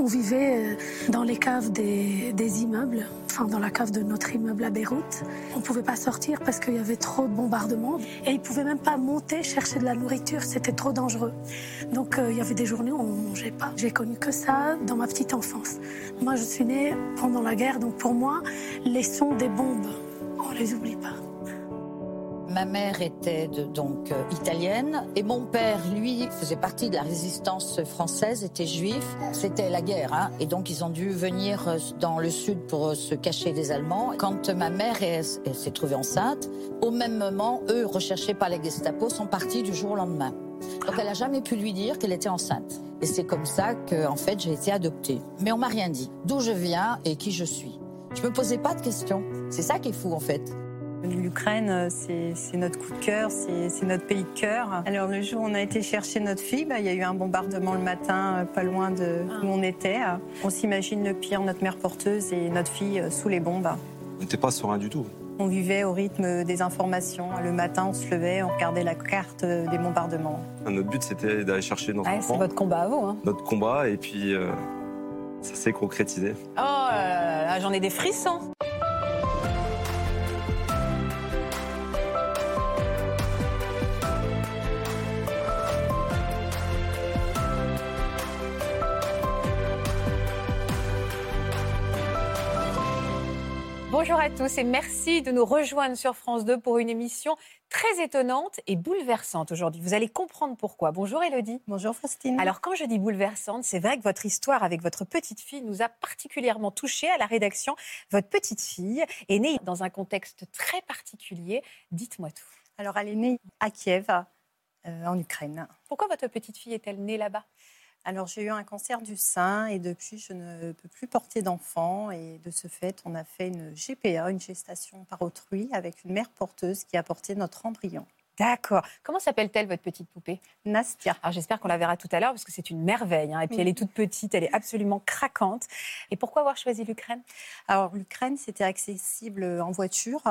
On vivait euh, dans les caves des, immeubles, enfin dans la cave de notre immeuble à Beyrouth. On ne pouvait pas sortir parce qu'il y avait trop de bombardements et ils ne pouvaient même pas monter chercher de la nourriture, c'était trop dangereux. Donc euh, il y avait des journées où on ne mangeait pas. J'ai connu que ça dans ma petite enfance. Moi je suis née pendant la guerre, donc pour moi les sons des bombes, on les oublie pas. Ma mère était donc euh, italienne et mon père, lui, faisait partie de la résistance française, était juif. C'était la guerre, hein, et donc ils ont dû venir euh, dans le sud pour euh, se cacher des Allemands. Quand ma mère s'est trouvée enceinte, au même moment, eux, recherchés par les Gestapo, sont partis du jour au lendemain. Donc elle n'a jamais pu lui dire qu'elle était enceinte. Et c'est comme ça que, en fait, j'ai été adoptée. Mais on m'a rien dit. D'où je viens et qui je suis. Je me posais pas de questions. C'est ça qui est fou, en fait. L'Ukraine, euh, c'est notre coup de cœur, c'est notre pays de cœur. Alors le jour où on a été chercher notre fille, bah, il y a eu un bombardement le matin, euh, pas loin de où on était. On s'imagine le pire, notre mère porteuse et notre fille euh, sous les bombes. On n'était pas serein du tout. On vivait au rythme des informations. Le matin, on se levait, on regardait la carte des bombardements. Notre but, c'était d'aller chercher notre enfant. C'est votre combat à vous. Hein. Notre combat, et puis ça s'est concrétisé. Oh là là, j'en ai des frissons. Bonjour à tous et merci de nous rejoindre sur France 2 pour une émission très étonnante et bouleversante aujourd'hui. Vous allez comprendre pourquoi. Bonjour Elodie. Bonjour Faustine. Alors quand je dis bouleversante, c'est vrai que votre histoire avec votre petite fille nous a particulièrement touchés à la rédaction. Votre petite fille est née dans un contexte très particulier. Dites-moi tout. Alors elle est née à Kiev, euh, en Ukraine. Pourquoi votre petite fille est-elle née là-bas? Alors j'ai eu un cancer du sein et depuis je ne peux plus porter d'enfant et de ce fait on a fait une GPA, une gestation par autrui avec une mère porteuse qui a porté notre embryon. D'accord. Comment s'appelle-t-elle votre petite poupée? Nastia. Alors j'espère qu'on la verra tout à l'heure parce que c'est une merveille. Hein. Et puis elle est toute petite, elle est absolument craquante. Et pourquoi avoir choisi l'Ukraine? Alors l'Ukraine c'était accessible en voiture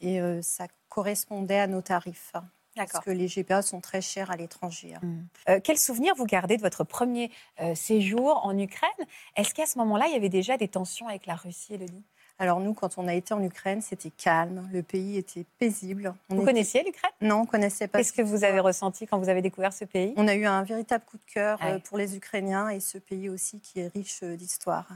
et euh, ça correspondait à nos tarifs. Parce que les GPA sont très chers à l'étranger. Hein. Mmh. Euh, quel souvenir vous gardez de votre premier euh, séjour en Ukraine? Est-ce qu'à ce, moment-là, il y avait déjà des tensions avec la Russie, Elodie? Alors nous, quand on a été en Ukraine, c'était calme, le pays était paisible. vous connaissiez l'Ukraine? Non, on connaissait pas. Qu'est-ce que vous avez ressenti quand vous avez découvert ce pays? On a eu un véritable coup de cœur euh, pour les Ukrainiens et ce pays aussi qui est riche euh, d'histoire.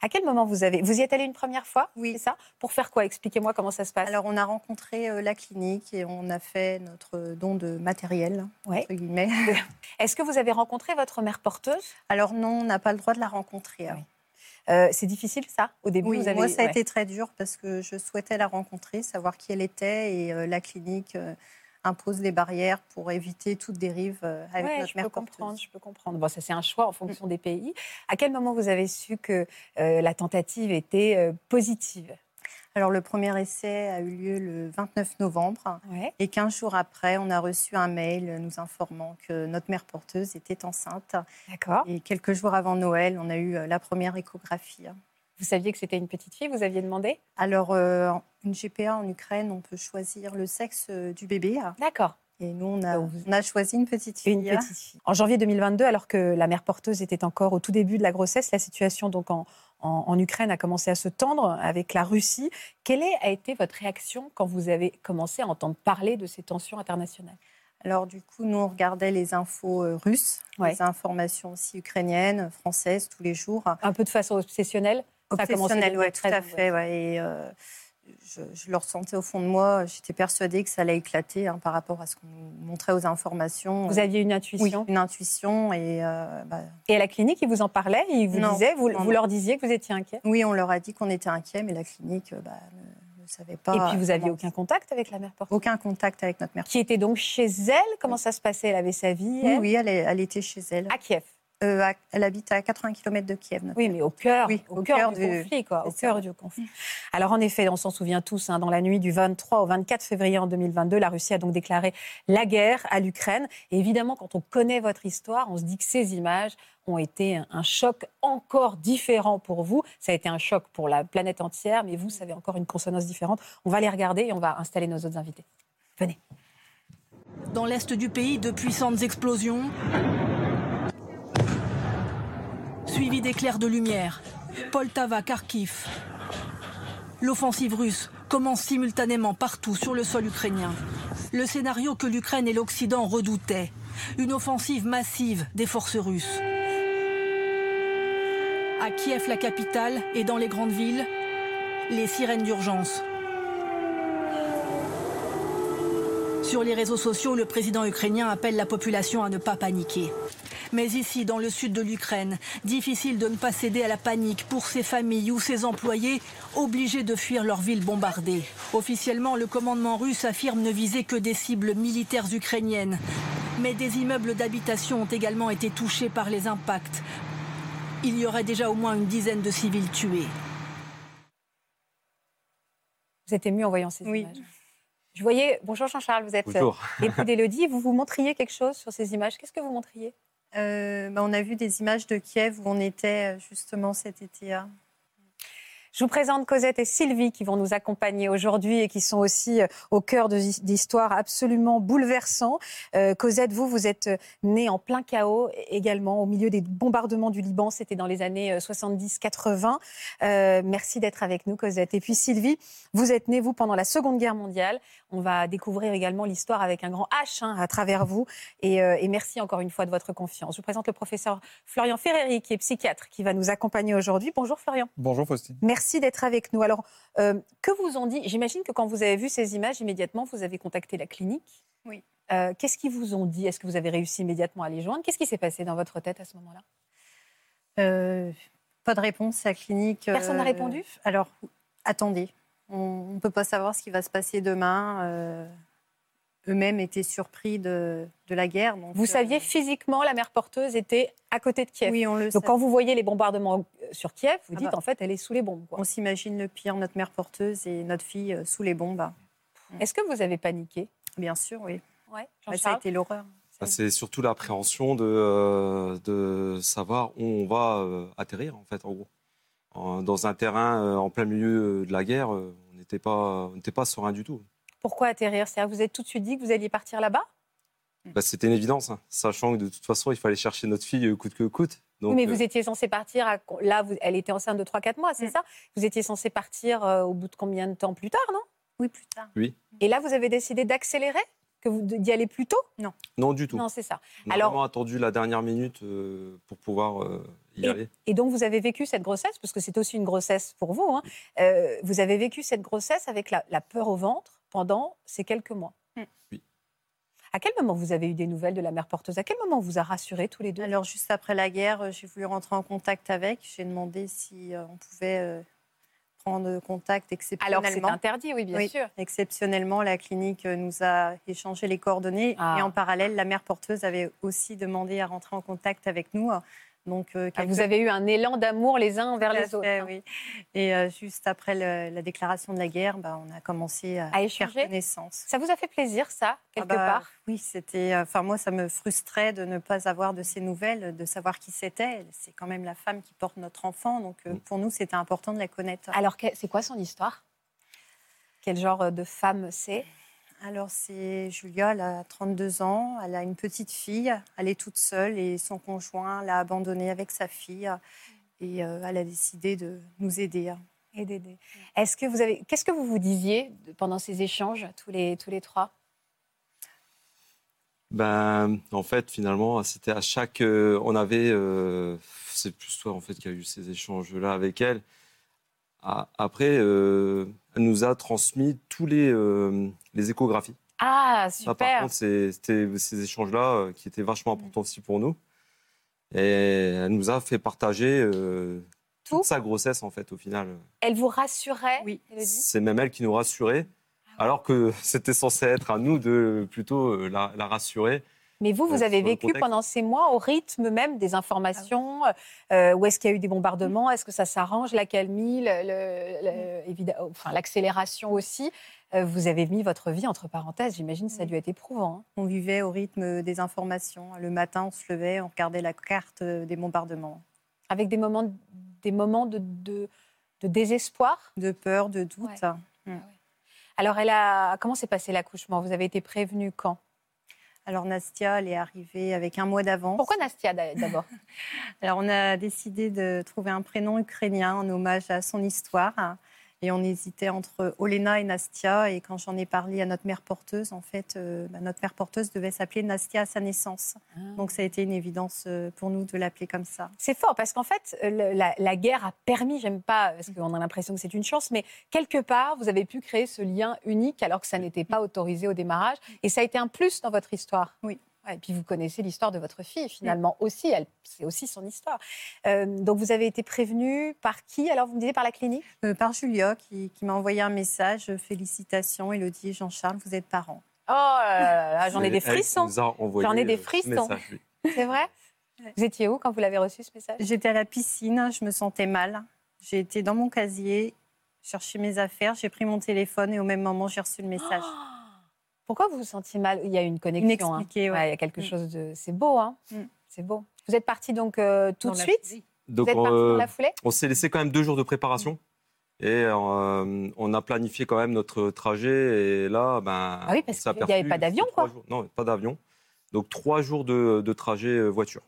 À quel moment vous avez Vous y êtes allé une première fois? Oui. C'est ça? Pour faire quoi? Expliquez-moi comment ça se passe. Alors on a rencontré euh, la clinique et on a fait notre don de matériel, ouais. entre guillemets. Est-ce que vous avez rencontré votre mère porteuse? Alors non, on n'a pas le droit de la rencontrer. Hein. Euh, c'est difficile ça au début Oui, moi ça a été très dur parce que je souhaitais la rencontrer, savoir qui elle était et euh, la clinique euh, impose des barrières pour éviter toute dérive avec notre je mère peux comprendre, Je peux comprendre. Bon, ça c'est un choix en fonction des pays. À quel moment vous avez su que la tentative était positive? Alors, le premier essai a eu lieu le 29 novembre. Et 15 jours après, on a reçu un mail nous informant que notre mère porteuse était enceinte. D'accord. Et quelques jours avant Noël, on a eu euh, la première échographie. Vous saviez que c'était une petite fille Vous aviez demandé? Alors, euh, une GPA en Ukraine, on peut choisir le sexe euh, du bébé. D'accord. Et nous, on a, on a, choisi une petite fille. Une petite fille. En janvier 2022, alors que la mère porteuse était encore au tout début de la grossesse, la situation donc en, en, Ukraine a commencé à se tendre avec la Russie. Quelle a été votre réaction quand vous avez commencé à entendre parler de ces tensions internationales? Alors du coup, nous, on regardait les infos euh, russes, les informations aussi ukrainiennes, françaises, tous les jours. Un peu de façon obsessionnelle? Obsessionnelle, oui, tout à fait. Ouais. Et, euh, je, le ressentais au fond de moi. J'étais persuadée que ça allait éclater hein, par rapport à ce qu'on nous montrait aux informations. Vous aviez une intuition? Oui, une intuition. Et, euh, bah, et à la clinique, ils vous en parlaient? Ils vous disaient, vous, vous, leur disiez que vous étiez inquiet Oui, on leur a dit qu'on était inquiet, mais la clinique bah, ne, savait pas. Et puis vous n'aviez aucun contact avec la mère porteuse Aucun contact avec notre mère Qui était donc chez elle? Comment ça se passait? Elle avait sa vie Oui, oui elle, elle, était chez elle. À Kiev Euh, à- elle habite à 80 km de Kiev. notre Oui, mais au cœur, Oui, au au cœur cœur du, du- conflit, quoi, au cœur du conflit. Alors en effet, on s'en souvient tous, hein, dans la nuit du 23 au 24 février en 2022, la Russie a donc déclaré la guerre à l'Ukraine. Et évidemment, quand on connaît votre histoire, on se dit que ces images ont été un, un choc encore différent pour vous. Ça a été un choc pour la planète entière, mais vous, ça avait encore une consonance différente. On va les regarder et on va installer nos autres invités. Venez. Dans l'est du pays, de puissantes explosions, suivies d'éclairs de lumière. Poltava, Kharkiv. L'offensive russe commence simultanément partout sur le sol ukrainien. Le scénario que l'Ukraine et l'Occident redoutaient. Une offensive massive des forces russes. À Kiev, la capitale, et dans les grandes villes, les sirènes d'urgence. Sur les réseaux sociaux, le président ukrainien appelle la population à ne pas paniquer. Mais ici, dans le sud de l'Ukraine, difficile de ne pas céder à la panique pour ces familles ou ces employés obligés de fuir leur ville bombardée. Officiellement, le commandement russe affirme ne viser que des cibles militaires ukrainiennes. Mais des immeubles d'habitation ont également été touchés par les impacts. Il y aurait déjà au moins une dizaine de civils tués. Vous êtes ému en voyant ces Oui. images. Je voyais, bonjour Jean-Charles, vous êtes euh, Bonjour. l'époux d'Élodie, vous vous montriez quelque chose sur ces images? Qu'est-ce que vous montriez? Euh, bah, on a vu des images de Kiev où on était euh, justement cet été. hein. Je vous présente Cosette et Sylvie qui vont nous accompagner aujourd'hui et qui sont aussi euh, au cœur d'histoires absolument bouleversantes. Euh, Cosette, vous, vous êtes euh, née en plein chaos également, au milieu des bombardements du Liban. C'était dans les années euh, 70-80. Euh, merci d'être avec nous, Cosette. Et puis Sylvie, vous êtes née, vous, pendant la Seconde Guerre mondiale. On va découvrir également l'histoire avec un grand H hein, à travers vous. Et, euh, et merci encore une fois de votre confiance. Je vous présente le professeur Florian Ferreri, qui est psychiatre, qui va nous accompagner aujourd'hui. Bonjour Florian. Bonjour Faustine. Merci d'être avec nous. Alors, euh, que vous ont dit J'imagine que quand vous avez vu ces images, immédiatement, vous avez contacté la clinique. Oui. Euh, Qu'est-ce qu'ils vous ont dit? Est-ce que vous avez réussi immédiatement à les joindre? Qu'est-ce qui s'est passé dans votre tête à ce moment-là? Euh, pas de réponse à la clinique. Personne n'a répondu? Alors, attendez. On ne peut pas savoir ce qui va se passer demain. Euh, Eux-mêmes étaient surpris de, de la guerre. donc, Vous euh, saviez physiquement, la mère porteuse était à côté de Kiev. Oui, on le Donc, sait. quand vous voyez les bombardements euh, sur Kiev, vous Ah dites bah. en fait, elle est sous les bombes. quoi. On s'imagine le pire, notre mère porteuse et notre fille euh, sous les bombes. Est-ce que vous avez paniqué? Bien sûr, oui. Ouais. Bah, ça a été l'horreur. Bah, C'est surtout l'appréhension de, euh, de savoir où on va euh, atterrir, en fait, en gros. En- dans un terrain euh, en plein milieu de la guerre, euh, on n'était pas, on n'était pas serein du tout. Pourquoi atterrir? C'est-à-dire que vous êtes tout de suite dit que vous alliez partir là-bas? Bah, C'était une évidence, hein, sachant que de toute façon, il fallait chercher notre fille euh, coûte que coûte. Donc, Oui, mais euh, vous étiez censé partir. À... Là, vous... elle était enceinte de 3-4 mois, c'est Mm. ça? Vous étiez censé partir euh, au bout de combien de temps? Plus tard, non? Oui, plus tard. Et là, vous avez décidé d'accélérer? Que vous d'y aller plus tôt? Non, du tout. Non, c'est ça. On a Alors- vraiment attendu la dernière minute euh, pour pouvoir euh, y aller. Et donc, vous avez vécu cette grossesse, parce que c'est aussi une grossesse pour vous. hein. Euh, vous avez vécu cette grossesse avec la, la peur au ventre? Pendant ces quelques mois. Mm. Oui. À quel moment vous avez eu des nouvelles de la mère porteuse? À quel moment on vous a rassuré tous les deux? Alors, juste après la guerre, euh, j'ai voulu rentrer en contact avec. J'ai demandé si euh, on pouvait euh, prendre contact Alors, exceptionnellement. c'est interdit, oui, bien Oui. sûr. Exceptionnellement, la clinique nous a échangé les coordonnées Ah. et en parallèle, la mère porteuse avait aussi demandé à rentrer en contact avec nous. Donc, euh, Ah, quelques- Vous avez eu un élan d'amour les uns envers à les autres. fait, hein. oui. Et euh, juste après le- la déclaration de la guerre, bah, on a commencé à, À faire échanger connaissance. Ça vous a fait plaisir, ça, quelque Ah bah, part? Oui, c'était. euh, Enfin, moi, ça me frustrait de ne pas avoir de ces nouvelles, de savoir qui c'était. C'est quand même la femme qui porte notre enfant, donc euh, pour nous, c'était important de la connaître. Alors, c'est quoi son histoire? Quel genre de femme c'est? Alors, c'est Julia, elle a 32 ans, elle a une petite fille, elle est toute seule et son conjoint l'a abandonnée avec sa fille. Et euh, elle a décidé de nous aider. et d'aider. Est-ce que vous avez, qu'est-ce que vous vous disiez pendant ces échanges tous les tous les trois? Ben, en fait, finalement, c'était à chaque. euh, on avait. euh, c'est plus toi, en fait, qui a eu ces échanges-là avec elle. A- Après, euh, elle nous a transmis tous les, euh, les échographies. Ah Ça, par super. contre, c'est- c'était ces échanges-là euh, qui étaient vachement importants aussi pour nous. Et elle nous a fait partager euh, Tout toute sa grossesse, en fait, au final. Elle vous rassurait Oui. C'est même elle qui nous rassurait, Ah alors que c'était censé être à nous de plutôt euh, la, la rassurer Mais vous, vous avez vécu pendant ces mois au rythme même des informations. euh, où est-ce qu'il y a eu des bombardements Est-ce que ça s'arrange L'accalmie, le- le- le- évidemment, enfin, l'accélération aussi. Euh, vous avez mis votre vie entre parenthèses. J'imagine que ça a dû être éprouvant. hein. On vivait au rythme des informations. Le matin, on se levait, on regardait la carte euh, des bombardements. Avec des moments, des moments de, de- de désespoir? De peur, de doute. Ouais. Alors, elle a, comment s'est passé l'accouchement? Vous avez été prévenue quand? Alors Nastia, elle est arrivée avec un mois d'avance. Pourquoi Nastia d'a- d'abord Alors on a décidé de trouver un prénom ukrainien en hommage à son histoire. Et on hésitait entre Olena et Nastia. Et quand j'en ai parlé à notre mère porteuse, en fait, euh, bah, notre mère porteuse devait s'appeler Nastia à sa naissance. Donc ça a été une évidence euh, pour nous de l'appeler comme ça. C'est fort parce qu'en fait, le- la, la guerre a permis, j'aime pas, parce qu'on a l'impression que c'est une chance, mais quelque part, vous avez pu créer ce lien unique alors que ça n'était pas autorisé au démarrage. Et ça a été un plus dans votre histoire. Oui. Ouais, et puis vous connaissez l'histoire de votre fille finalement aussi, c'est aussi son histoire. Euh, donc vous avez été prévenue par qui? Alors vous me disiez par la clinique? Euh, par Julia qui, qui m'a envoyé un message. Félicitations, Elodie et Jean-Charles, vous êtes parents. Oh là là là, j'en ai des frissons. J'en ai des euh, frissons. C'est vrai? Vous étiez où quand vous l'avez reçu ce message? J'étais à la piscine, je me sentais mal. J'ai été dans mon casier, chercher mes affaires, j'ai pris mon téléphone et au même moment, j'ai reçu le message. Pourquoi vous vous sentiez mal? Il y a une connexion. hein. Ouais. Ouais, il y a quelque Mm. chose de. C'est beau, hein Mm. C'est beau. Vous êtes parti donc euh, tout Dans de suite? Donc, Vous êtes parti euh, dans la foulée? on s'est laissé quand même deux jours de préparation. Et euh, on a planifié quand même notre trajet. Et là, ben, Ah oui, parce qu'il y avait pas d'avion, quoi. jours- Non, pas d'avion. Donc trois jours de, de trajet euh, voiture.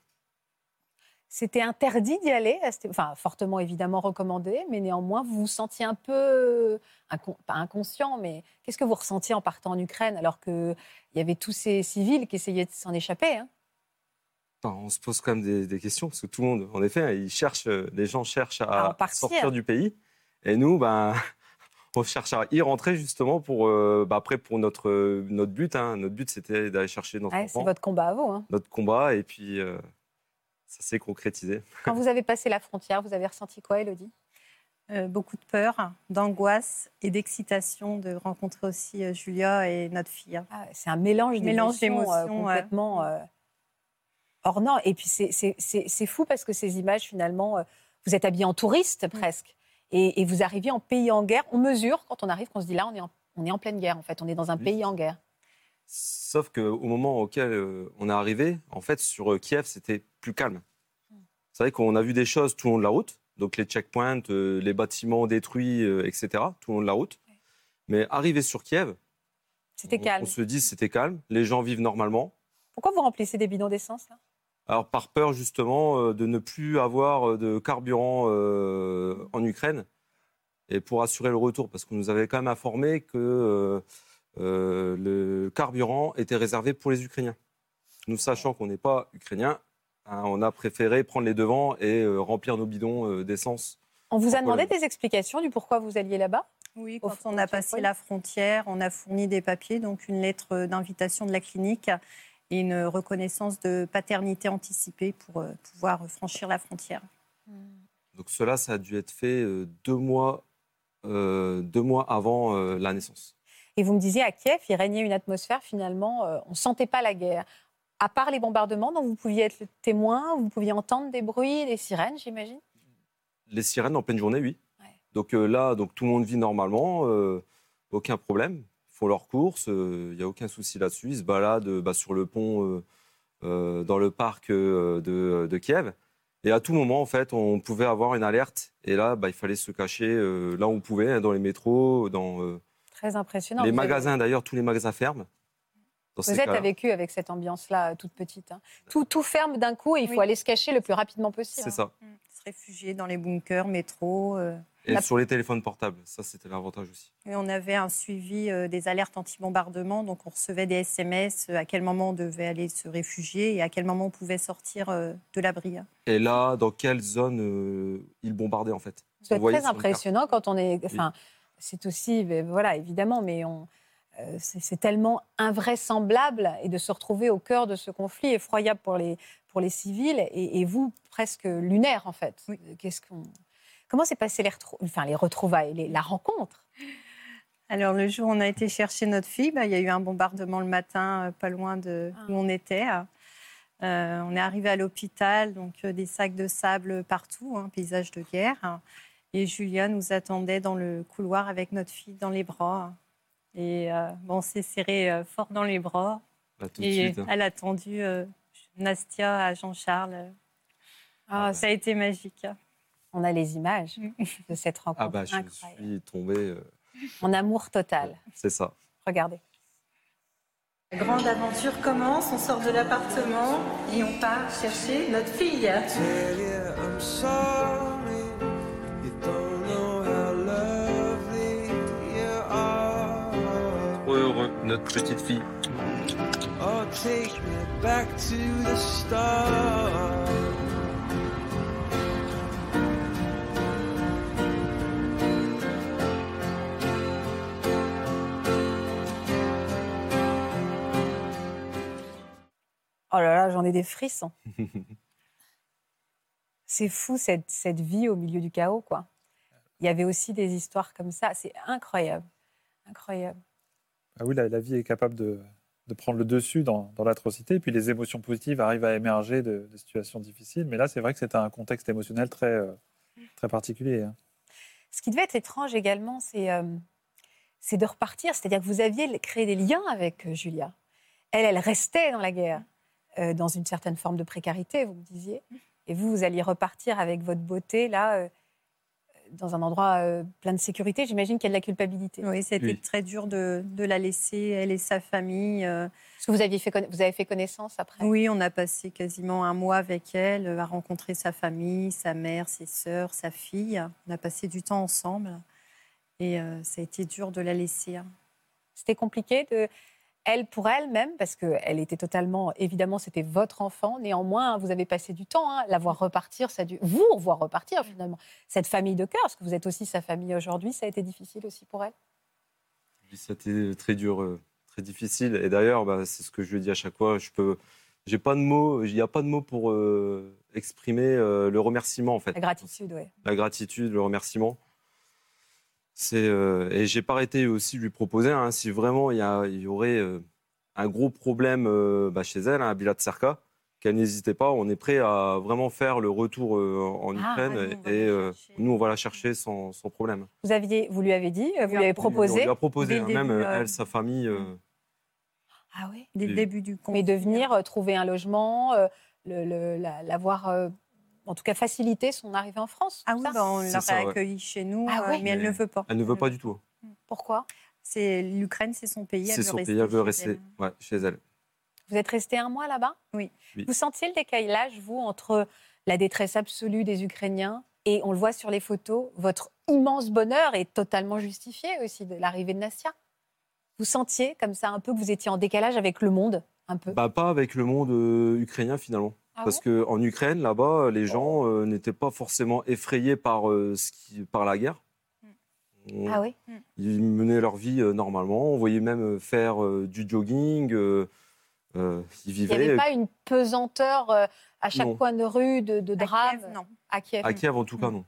C'était interdit d'y aller, enfin fortement évidemment recommandé, mais néanmoins vous vous sentiez un peu, pas inconscient, mais qu'est-ce que vous ressentiez en partant en Ukraine alors qu'il y avait tous ces civils qui essayaient de s'en échapper hein? Enfin, on se pose quand même des, des questions parce que tout le monde, en effet, hein, ils cherchent, euh, les gens cherchent À sortir du pays. Et nous, ben, on cherche à y rentrer justement pour, euh, bah, après, pour notre, euh, notre but. hein. Notre but, c'était d'aller chercher notre Ouais, C'est votre combat à vous. hein. notre combat. Et puis, euh, ça s'est concrétisé. Quand vous avez passé la frontière, vous avez ressenti quoi, Elodie? Euh, beaucoup de peur, d'angoisse et d'excitation de rencontrer aussi euh, Julia et notre fille. Ah, C'est un mélange Mélange d'émotions euh, complètement euh, hors norme. Et puis c'est- c'est c'est- c'est fou parce que ces images, finalement, euh, vous êtes habillé en touriste presque. Et, et vous arrivez en pays en guerre. On mesure quand on arrive qu'on se dit là, on est, en, on est en pleine guerre en fait. On est dans un Oui. pays en guerre. Sauf qu'au moment auquel euh, on est arrivé, en fait, sur euh, Kiev, c'était plus calme. C'est vrai qu'on a vu des choses tout le long de la route, donc les checkpoints, euh, les bâtiments détruits, euh, etc., tout le long de la route. Mais arrivé sur Kiev, C'était on, calme. on se dit c'était calme, les gens vivent normalement. Pourquoi vous remplissez des bidons d'essence là? Alors par peur justement euh, de ne plus avoir de carburant en Ukraine et pour assurer le retour, parce qu'on nous avait quand même informé que le carburant était réservé pour les Ukrainiens. Nous sachant qu'on n'est pas Ukrainiens, hein, on a préféré prendre les devants et euh, remplir nos bidons euh, d'essence. On vous a demandé des explications du pourquoi vous alliez là-bas Oui, quand on a passé la frontière, on a fourni des papiers, donc une lettre d'invitation de la clinique et une reconnaissance de paternité anticipée pour euh, pouvoir franchir la frontière. Donc cela, ça a dû être fait deux, mois, euh, deux mois avant euh, la naissance. Et vous me disiez à Kiev, il régnait une atmosphère finalement, euh, on ne sentait pas la guerre. À part les bombardements dont vous pouviez être témoin, vous pouviez entendre des bruits, des sirènes, j'imagine? Les sirènes en pleine journée, oui. Ouais. Donc euh, là, donc, tout le monde vit normalement, euh, aucun problème. Ils font leurs courses, il n'y a aucun souci là-dessus. Ils se baladent euh, bah, sur le pont, euh, euh, dans le parc euh, de, de Kiev. Et à tout moment, en fait, on pouvait avoir une alerte. Et là, bah, il fallait se cacher euh, là où on pouvait, hein, dans les métros, dans euh, Très impressionnant. les avez- magasins. D'ailleurs, tous les magasins ferment. Dans Vous ces êtes cas-là. vécu avec cette ambiance-là, euh, toute petite. hein. Tout, tout ferme d'un coup et il faut aller se cacher le plus rapidement possible. C'est hein. ça. Se réfugier dans les bunkers, métro. euh, Et La- sur les téléphones portables, ça, c'était l'avantage aussi. Et on avait un suivi euh, des alertes anti-bombardement, donc on recevait des SMS à quel moment on devait aller se réfugier et à quel moment on pouvait sortir euh, de l'abri. Et là, dans quelle zone euh, ils bombardaient, en fait? Être très impressionnant quand on est. Enfin, c'est aussi, ben, voilà, évidemment, mais on. Euh, c'est tellement invraisemblable et de se retrouver au cœur de ce conflit effroyable pour les, pour les civils et, et vous presque lunaire en fait. Qu'est-ce qu'on Comment s'est passé les, retrou- enfin, les retrouvailles, les- la rencontre? Alors, le jour où on a été chercher notre fille, bah, il y a eu un bombardement le matin, euh, pas loin de Ah. où on était. Euh, on est arrivé à l'hôpital, donc euh, des sacs de sable partout, un paysage de guerre. Et Julia nous attendait dans le couloir avec notre fille dans les bras. Et euh, bon, on s'est serré euh, fort dans les bras. Tout de Et suite. hein. elle a tendu euh, Nastia à Jean-Charles. Ah, Ça a été magique. On a les images de cette rencontre Ah bah, je incroyable. suis tombé. euh, En amour total. c'est ça. Regardez. La grande aventure commence, on sort de l'appartement et on part chercher notre fille. Notre petite fille. Oh, take me back to the start. Oh là là, j'en ai des frissons. C'est fou cette, cette vie au milieu du chaos, quoi. Il y avait aussi des histoires comme ça. C'est incroyable. Incroyable. Ah oui, la, vie est capable de, prendre le dessus dans, dans l'atrocité, puis les émotions positives arrivent à émerger de, situations difficiles. Mais là, c'est vrai que c'était un contexte émotionnel très, euh, très particulier. hein. Ce qui devait être étrange également, c'est euh, c'est de repartir. C'est-à-dire que vous aviez créé des liens avec euh, Julia. Elle, elle restait dans la guerre, dans une certaine forme de précarité, vous me disiez. Et vous, vous alliez repartir avec votre beauté, là, dans un endroit euh, plein de sécurité. J'imagine qu'il y a de la culpabilité. Oui, c'était Oui. très dur de, de la laisser, elle et sa famille. euh. Parce que vous, aviez fait, conna- vous avez fait connaissance après? Oui, on a passé quasiment un mois avec elle, euh, à rencontrer sa famille, sa mère, ses sœurs, sa fille. On a passé du temps ensemble. Et euh, ça a été dur de la laisser. hein. C'était compliqué de elle pour elle-même parce qu'elle était totalement évidemment c'était votre enfant néanmoins vous avez passé du temps hein, la voir repartir ça a dû vous revoir repartir finalement cette famille de cœur parce que vous êtes aussi sa famille aujourd'hui ça a été difficile aussi pour elle? Oui, C'était très dur, euh, très difficile. Et d'ailleurs, bah, c'est ce que je lui dis à chaque fois. Je peux, j'ai pas de mots. Il n'y a pas de mots pour euh, exprimer euh, le remerciement en fait. la gratitude ouais La gratitude, le remerciement. C'est euh, et j'ai pas arrêté aussi de lui proposer hein, si vraiment il y, a- il y aurait euh, un gros problème euh, bah, chez elle, hein, à Bilat Serka, qu'elle n'hésitait pas. On est prêt à vraiment faire le retour euh, en Ah, Ukraine on et euh, nous on va la chercher sans, sans problème. vous aviez vous lui avez dit vous lui avez On proposé lui a proposé, hein, même début, euh, elle, sa famille. euh, ah oui Dès le début du conflit. mais de venir euh, trouver un logement euh, le, le- la, la voir euh, en tout cas faciliter son arrivée en France Ah oui, bah, on l'a ouais. accueillie chez nous, Ah euh, oui mais elle ne veut pas. elle ne veut pas du tout. pourquoi? C'est l'Ukraine, c'est son pays. elle C'est veut son rester pays, elle veut chez rester elle. ouais, chez elle. Vous êtes resté un mois là-bas? Oui. Oui. Vous sentiez le décalage, vous, entre la détresse absolue des Ukrainiens et, on le voit sur les photos, votre immense bonheur est totalement justifié aussi de l'arrivée de Nastia? Vous sentiez comme ça un peu que vous étiez en décalage avec le monde un peu? Bah, pas avec le monde euh, ukrainien finalement. Ah Parce qu'en Ukraine, là-bas, les gens euh, n'étaient pas forcément effrayés par, euh, ce qui, par la guerre. On- Ah oui Ils menaient leur vie euh, normalement. On voyait même euh, faire euh, du jogging. euh, euh, ils Il n'y vivaient avait pas une pesanteur euh, à chaque Non. coin de rue de, de À drame? Kiev, non. à Kiev? à Kiev, en tout cas, non.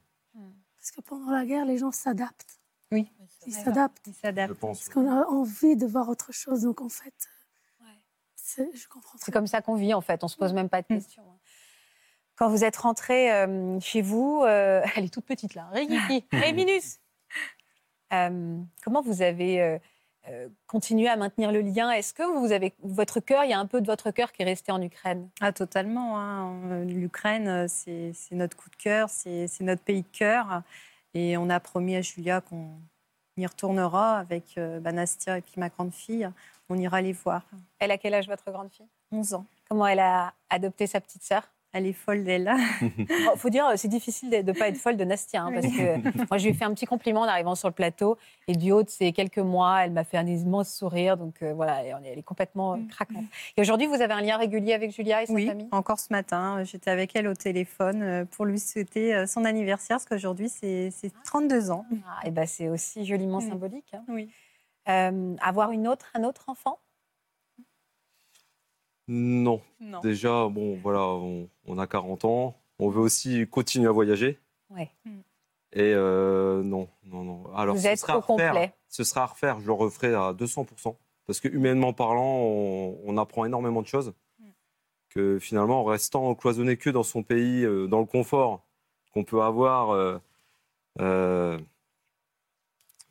Parce que pendant la guerre, les gens s'adaptent. Oui, Ils s'adaptent. Il Je s'adapte. pense. Parce qu'on a envie de voir autre chose. Donc en fait, je comprends C'est comme ça qu'on vit en fait, on se pose même pas de Mm. questions. hein. Quand vous êtes rentré euh, chez vous, euh, elle est toute petite là, Rigiki, elle est minus. Euh, comment vous avez continué à maintenir le lien? Est-ce que vous avez votre cœur, il y a un peu de votre cœur qui est resté en Ukraine? Ah, totalement. hein. L'Ukraine, c'est notre coup de cœur, c'est notre pays de cœur. Et on a promis à Julia qu'on y retournera avec euh, bah, Nastia et puis ma grande fille. On ira les voir. Elle a quel âge votre grande fille? 11 ans. Comment elle a adopté sa petite sœur? Elle est folle d'elle. Il faut dire, c'est difficile de ne pas être folle de Nastia, hein, parce que moi, je lui ai fait un petit compliment en arrivant sur le plateau, et du haut de ces quelques mois, elle m'a fait un immense sourire, donc euh, voilà, elle est complètement euh, craquante. Et aujourd'hui, vous avez un lien régulier avec Julia et sa Oui, famille? encore ce matin, euh, j'étais avec elle au téléphone euh, pour lui souhaiter euh, son anniversaire, parce qu'aujourd'hui, c'est c'est 32 ans. Ah, et ben, c'est aussi joliment Oui. symbolique. hein. Oui. Euh, avoir une autre, un autre enfant? Non. Non. Déjà, bon, voilà, on, on a 40 ans. On veut aussi continuer à voyager. Ouais. Et euh, non, non, non. Alors, Vous ce êtes sera à au complet. refaire. Ce sera à refaire. Je le referai à 200%. Parce que humainement parlant, on, on apprend énormément de choses. Que finalement, en restant cloisonné que dans son pays, euh, dans le confort qu'on peut avoir, euh, euh,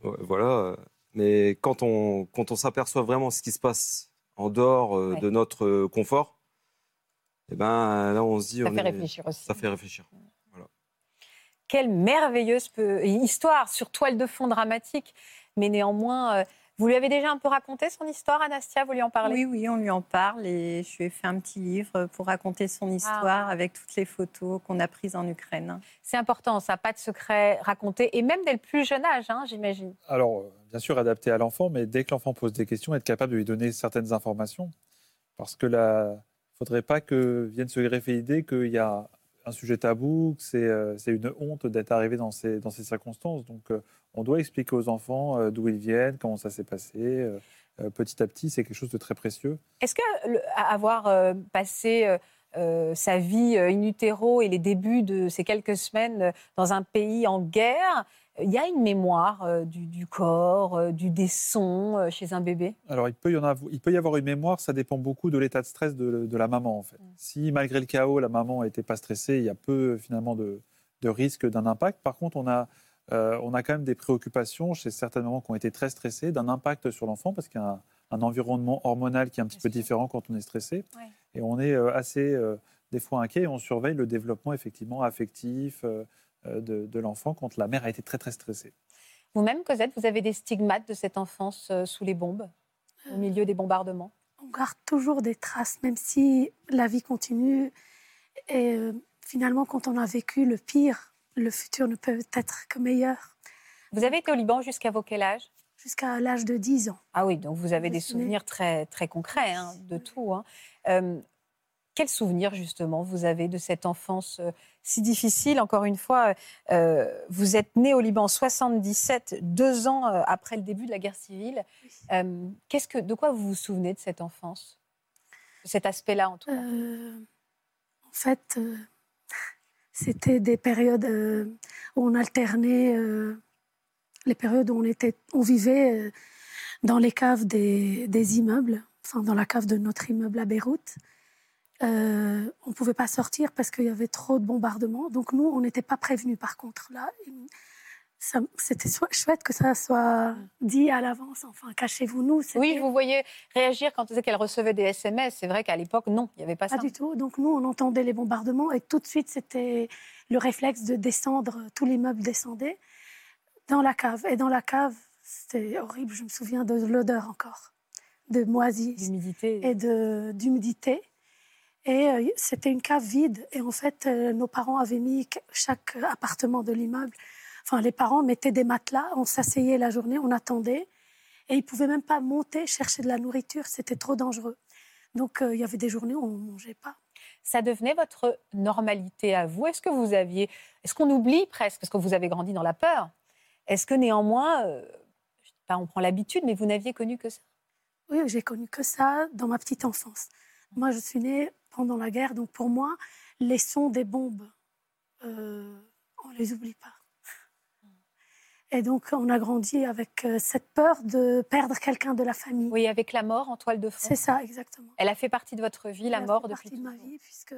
voilà. Mais quand on, quand on s'aperçoit vraiment ce qui se passe en dehors euh, Ouais. de notre euh, confort, eh ben là, on se dit. Ça on fait est- réfléchir aussi. Ça fait réfléchir. Quelle merveilleuse peu- histoire sur toile de fond dramatique. Mais néanmoins, euh, vous lui avez déjà un peu raconté son histoire, Anastia? Vous lui en parlez? Oui, oui, on lui en parle et je lui ai fait un petit livre pour raconter son histoire Ah. avec toutes les photos qu'on a prises en Ukraine. C'est important, ça, pas de secret raconté, et même dès le plus jeune âge, hein, j'imagine. Alors, euh, bien sûr, adapté à l'enfant, mais dès que l'enfant pose des questions, être capable de lui donner certaines informations. Parce que là, il ne faudrait pas que vienne se greffer l'idée qu'il y a un sujet tabou, que c'est euh, une honte d'être arrivé dans ces, dans ces circonstances. Donc, euh, on doit expliquer aux enfants euh, d'où ils viennent, comment ça s'est passé. petit à petit, c'est quelque chose de très précieux. Est-ce que avoir passé sa vie in utero et les débuts de ces quelques semaines dans un pays en guerre, il y a une mémoire euh, du, du corps, euh, du des sons euh, chez un bébé? Alors, il peut, y en avoir, il peut y avoir une mémoire, ça dépend beaucoup de l'état de stress de, de la maman, en fait. Si, malgré le chaos, la maman n'était pas stressée, il y a peu, finalement, de, de risque d'un impact. Par contre, on a, euh, on a quand même des préoccupations chez certaines mamans qui ont été très stressées d'un impact sur l'enfant, parce qu'il y a un, un environnement hormonal qui est un petit peu différent quand on est stressé. Ouais. Et on est assez, euh, des fois, inquiet, et on surveille le développement, effectivement, affectif euh, de, de l'enfant quand la mère a été très, très stressée. Vous-même, Cosette, vous avez des stigmates de cette enfance euh, sous les bombes, au milieu des bombardements? on garde toujours des traces, même si la vie continue. Et euh, finalement, quand on a vécu le pire, le futur ne peut être que meilleur. Vous avez été au Liban jusqu'à vos quel âge? Jusqu'à l'âge de 10 ans. Ah oui, donc vous avez des souvenirs très, très concrets hein, de tout. hein. Euh, quels souvenirs, justement, vous avez de cette enfance euh, si difficile? Encore une fois, euh, vous êtes né au Liban en 77, deux ans euh, après le début de la guerre civile. Euh, qu'est-ce que, de quoi vous vous souvenez de cette enfance? De cet aspect-là, en tout cas? Euh, en fait, c'était des périodes où on alternait les périodes où on, était, on vivait dans les caves des, des immeubles, enfin dans la cave de notre immeuble à Beyrouth. Euh, on ne pouvait pas sortir parce qu'il y avait trop de bombardements. Donc nous, on n'était pas prévenus par contre. Là, c'était so- chouette que ça soit dit à l'avance. Enfin, cachez-vous nous. Oui, je vous voyais réagir quand vous disiez qu'elle recevait des SMS. C'est vrai qu'à l'époque, non, il n'y avait pas, Pas ça. du tout. Donc nous, on entendait les bombardements et tout de suite, c'était le réflexe de descendre. Tout l'immeuble descendait dans la cave. Et dans la cave, c'était horrible. Je me souviens de l'odeur encore, de moisie L'humidité. et de d'humidité. Et euh, c'était une cave vide. Et en fait, euh, nos parents avaient mis qu- chaque appartement de l'immeuble. Enfin, les parents mettaient des matelas. On s'asseyait la journée, on attendait. Et ils pouvaient même pas monter chercher de la nourriture. C'était trop dangereux. Donc, euh, il y avait des journées où on mangeait pas. ça devenait votre normalité à vous? Est-ce que vous aviez, est-ce qu'on oublie presque, parce que vous avez grandi dans la peur Est-ce que néanmoins, euh, je sais pas, on prend l'habitude, mais vous n'aviez connu que ça? Oui, j'ai connu que ça dans ma petite enfance. Moi, je suis née pendant la guerre, donc pour moi, les sons des bombes, euh, on les oublie pas. Et donc, on a grandi avec euh, cette peur de perdre quelqu'un de la famille. Oui, avec la mort en toile de fond. C'est ça, exactement. Elle a fait partie de votre vie, la Elle a mort fait depuis partie de ma vie, puisque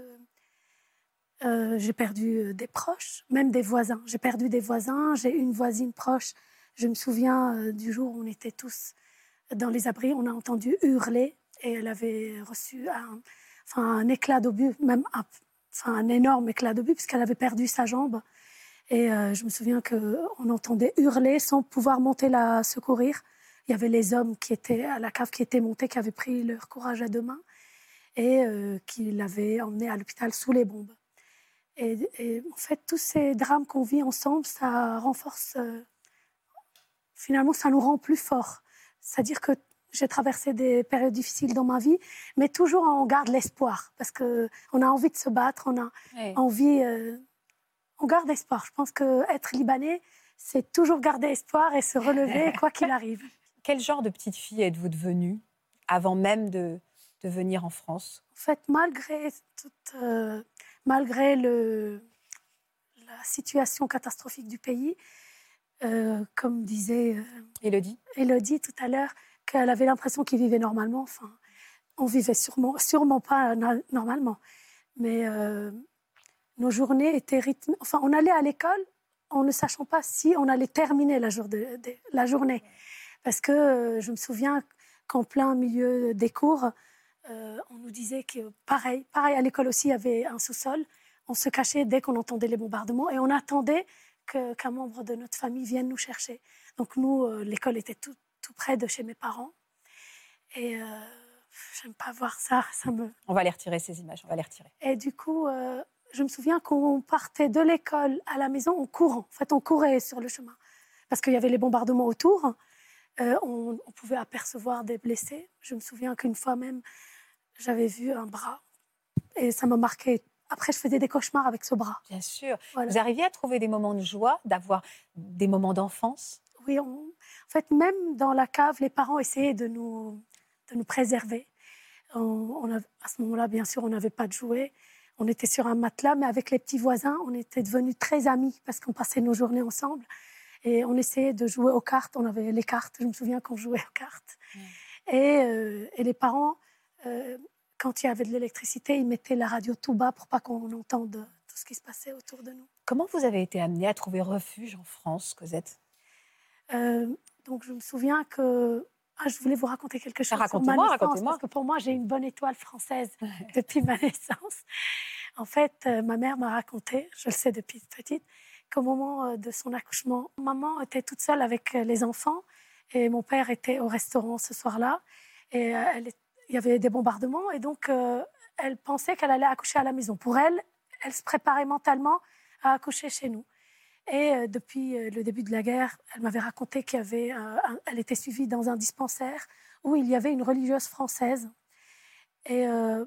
euh, j'ai perdu des proches, même des voisins. J'ai perdu des voisins. J'ai une voisine proche. Je me souviens euh, du jour où on était tous dans les abris. On a entendu hurler et elle avait reçu un, un éclat d'obus, même un, énorme éclat d'obus, puisqu'elle avait perdu sa jambe. Et euh, je me souviens qu'on entendait hurler sans pouvoir monter la secourir. Il y avait les hommes qui étaient à la cave qui étaient montés, qui avaient pris leur courage à deux mains et euh, qui l'avaient emmené à l'hôpital sous les bombes. Et, et en fait, tous ces drames qu'on vit ensemble, ça renforce. euh, finalement, ça nous rend plus forts. C'est-à-dire que j'ai traversé des périodes difficiles dans ma vie, mais toujours on garde l'espoir parce que on a envie de se battre, on a envie, euh, on garde espoir. Je pense que être libanais, c'est toujours garder espoir et se relever quoi qu'il arrive. Quel genre de petite fille êtes-vous devenue avant même de, de venir en France? En fait, malgré, toute, euh, malgré le, la situation catastrophique du pays. Euh, comme disait Élodie. Élodie tout à l'heure, qu'elle avait l'impression qu'ils vivaient normalement. Enfin, on vivait sûrement, sûrement pas normalement. Mais euh, nos journées étaient rythmées. Enfin, on allait à l'école en ne sachant pas si on allait terminer la, jour de- la journée. Parce que euh, je me souviens qu'en plein milieu des cours, euh, on nous disait que pareil, pareil à l'école aussi, il y avait un sous-sol. On se cachait dès qu'on entendait les bombardements et on attendait qu'un membre de notre famille vienne nous chercher. Donc nous, l'école était tout, tout près de chez mes parents. Et euh, j'aime pas voir ça, ça me... On va les retirer, ces images, on va les retirer. Et du coup, euh, je me souviens qu'on partait de l'école à la maison en courant. En fait, on courait sur le chemin. Parce qu'il y avait les bombardements autour. Euh, on, on pouvait apercevoir des blessés. Je me souviens qu'une fois même, j'avais vu un bras. Et ça m'a marqué. Après, je faisais des cauchemars avec ce bras. Bien sûr. Voilà. Vous arriviez à trouver des moments de joie, d'avoir des moments d'enfance? Oui, on- en fait, même dans la cave, les parents essayaient de nous, de nous préserver. On, on a- à ce moment-là, bien sûr, on n'avait pas de jouets. On était sur un matelas, mais avec les petits voisins, on était devenus très amis parce qu'on passait nos journées ensemble. Et on essayait de jouer aux cartes. On avait les cartes. Je me souviens qu'on jouait aux cartes. Et, euh, et les parents, euh, quand il y avait de l'électricité, ils mettaient la radio tout bas pour pas qu'on entende tout ce qui se passait autour de nous. Comment vous avez été amenée à trouver refuge en France, Cosette? Euh, donc je me souviens que ah, je voulais vous raconter quelque chose. racontez-moi, naissance, racontez-moi. Parce que pour moi, j'ai une bonne étoile française depuis ma naissance. En fait, euh, ma mère m'a raconté, je le sais depuis petite, qu'au moment euh, de son accouchement, maman était toute seule avec euh, les enfants et mon père était au restaurant ce soir-là. Et euh, elle est- il y avait des bombardements et donc euh, elle pensait qu'elle allait accoucher à la maison. Pour elle, elle se préparait mentalement à accoucher chez nous. Et euh, depuis euh, le début de la guerre, elle m'avait raconté qu'elle était suivie dans un dispensaire où il y avait une religieuse française. Et euh,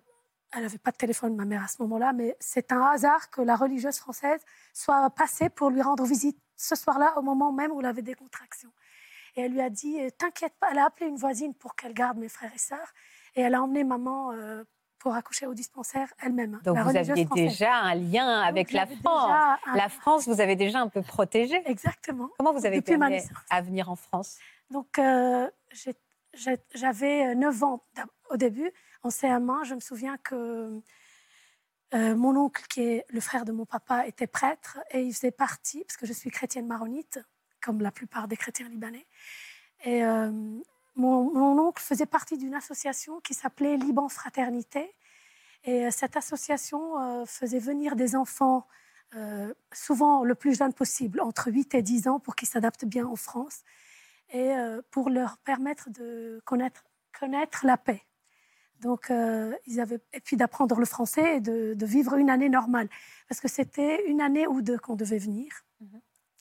elle n'avait pas de téléphone, ma mère, à ce moment-là, mais c'est un hasard que la religieuse française soit passée pour lui rendre visite ce soir-là, au moment même où elle avait des contractions. Et elle lui a dit T'inquiète pas, elle a appelé une voisine pour qu'elle garde mes frères et sœurs. Et elle a emmené maman pour accoucher au dispensaire elle-même. Donc la vous aviez française. déjà un lien avec la France. un- La France, vous avez déjà un peu protégé. Exactement. Comment vous avez naissance. à venir en France? Donc, euh, j'avais 9 ans d'ab- au début. En CM1, je me souviens que euh, mon oncle, qui est le frère de mon papa, était prêtre et il faisait partie, parce que je suis chrétienne maronite, comme la plupart des chrétiens libanais. Et euh, mon, oncle faisait partie d'une association qui s'appelait Liban Fraternité. Et euh, cette association euh, faisait venir des enfants, euh, souvent le plus jeune possible, entre 8 et 10 ans, pour qu'ils s'adaptent bien en France et pour leur permettre de connaître, la paix. Donc, ils avaient, et puis d'apprendre le français et de, de vivre une année normale. Parce que c'était une année ou deux qu'on devait venir.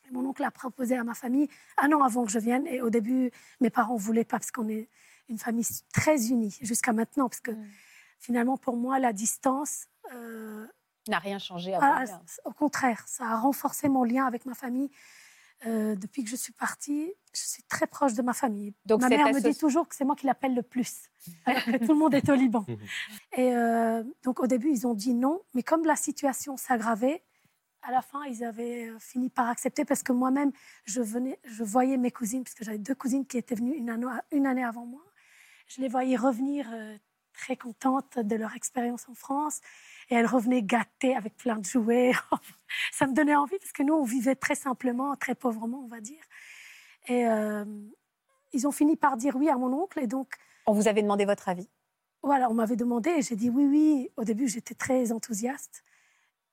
Et Mon oncle a proposé à ma famille un an avant que je vienne. Et au début, mes parents ne voulaient pas parce qu'on est une famille très unie jusqu'à maintenant. Parce que finalement, pour moi, la distance, euh, N'a rien changé à ah, au contraire, ça a renforcé mon lien avec ma famille. Euh, depuis que je suis partie, je suis très proche de ma famille. Donc ma mère me dit toujours que c'est moi qui l'appelle le plus, alors que tout le monde est au Liban. Et euh, donc au début, ils ont dit non, mais comme la situation s'aggravait, à la fin, ils avaient euh, fini par accepter parce que moi-même, je, venais, je voyais mes cousines, parce que j'avais deux cousines qui étaient venues une année, une année avant moi. Je les voyais revenir euh, très contentes de leur expérience en France. Et elles revenaient gâtées avec plein de jouets. Ça me donnait envie parce que nous, on vivait très simplement, très pauvrement, on va dire. Et euh, ils ont fini par dire oui à mon oncle. Et donc, On vous avait demandé votre avis. voilà, on m'avait demandé et j'ai dit oui, oui. Au début, j'étais très enthousiaste.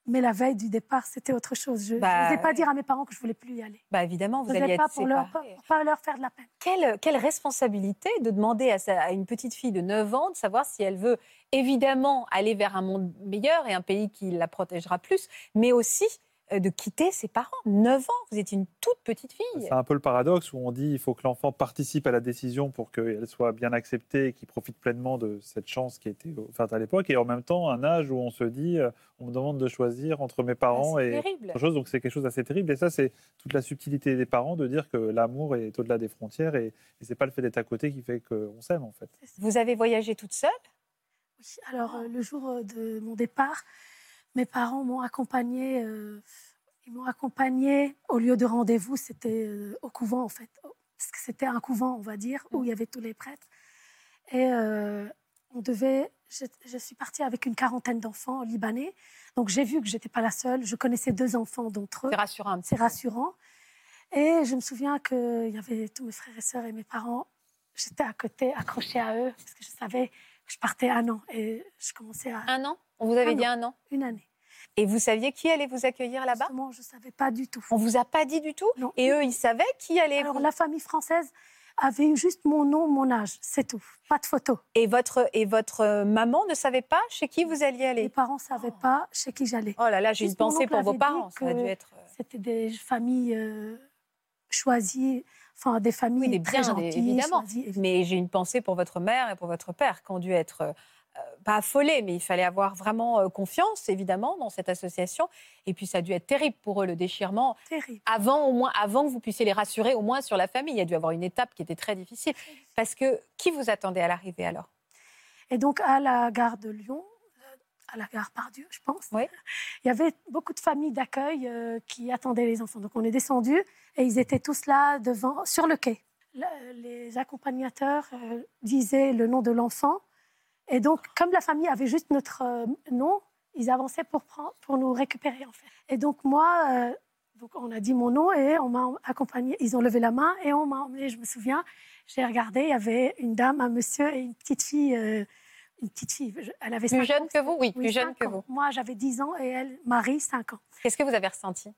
Mais la veille du départ, c'était autre chose. Je Bah, n'osais pas dire à mes parents que je voulais plus y aller. Bah évidemment, vous Je alliez pas être pour leur, pour pas leur faire de la peine. Quelle, quelle responsabilité de demander à, sa- à une petite fille de 9 ans de savoir si elle veut évidemment aller vers un monde meilleur et un pays qui la protégera plus, mais aussi de quitter ses parents. 9 ans, vous êtes une toute petite fille. C'est un peu le paradoxe où on dit il faut que l'enfant participe à la décision pour qu'elle soit bien acceptée et qu'il profite pleinement de cette chance qui a été offerte à l'époque. Et en même temps, un âge où on se dit euh, on me demande de choisir entre mes parents Ah, c'est et terrible. autre chose. Donc c'est quelque chose d'assez terrible. Et ça, c'est toute la subtilité des parents de dire que l'amour est au-delà des frontières et, et c'est pas le fait d'être à côté qui fait qu'on s'aime en fait. Vous avez voyagé toute seule? Oui, alors euh, le jour euh, de mon départ, mes parents m'ont accompagnée. euh, Ils m'ont accompagnée au lieu de rendez-vous, c'était euh, au couvent en fait, parce que c'était un couvent, on va dire, où il y avait tous les prêtres. Et euh, on devait, je, je suis partie avec une quarantaine d'enfants libanais, donc j'ai vu que j'étais pas la seule. Je connaissais deux enfants d'entre eux. C'est rassurant. C'est rassurant. Et je me souviens qu'il y avait tous mes frères et sœurs et mes parents. J'étais à côté, accrochée à eux, parce que je savais je partais un an. Et je commençais à Un an? On vous avait Un dit an. un an? Une année. Et vous saviez qui allait vous accueillir là-bas? Justement, je ne savais pas du tout. On vous a pas dit du tout? Non. Et eux, ils savaient qui allait Alors, vous... la famille française avait juste mon nom, mon âge, c'est tout. Pas de photo. Et votre, et votre euh, maman ne savait pas chez qui vous alliez aller? Parents ne savaient pas chez qui j'allais. Oh là là, j'ai une pensée pour vos parents. Ça a dû être... euh, C'était des familles euh, choisies, enfin des familles Oui, des très biens, des- gentilles, évidemment. choisies, évidemment. Mais j'ai une pensée pour votre mère et pour votre père qui ont dû être, euh, euh, pas affolés, mais il fallait avoir vraiment euh, confiance, évidemment, dans cette association. Et puis ça a dû être terrible pour eux, le déchirement. Terrible. Avant, au moins, avant que vous puissiez les rassurer, au moins sur la famille. Il y a dû avoir une étape qui était très difficile. Parce que qui vous attendait à l'arrivée alors? Et donc, à la gare de Lyon, à la gare Pardieu, je pense, Oui. il y avait beaucoup de familles d'accueil euh, qui attendaient les enfants. Donc, on est descendu et ils étaient tous là devant, sur le quai. Le- les accompagnateurs euh, disaient le nom de l'enfant. Et donc, comme la famille avait juste notre euh, nom, ils avançaient pour, prendre, pour nous récupérer, en fait. Et donc, moi, donc on a dit mon nom et on m'a accompagné. Ils ont levé la main et on m'a emmené, je me souviens. J'ai regardé, il y avait une dame, un monsieur et une petite fille. Une petite fille. Elle avait Plus cinq jeune ans. que vous? Oui, Oui, plus jeune que ans. vous. Moi, j'avais 10 ans et elle, Marie, 5 ans. Qu'est-ce que vous avez ressenti?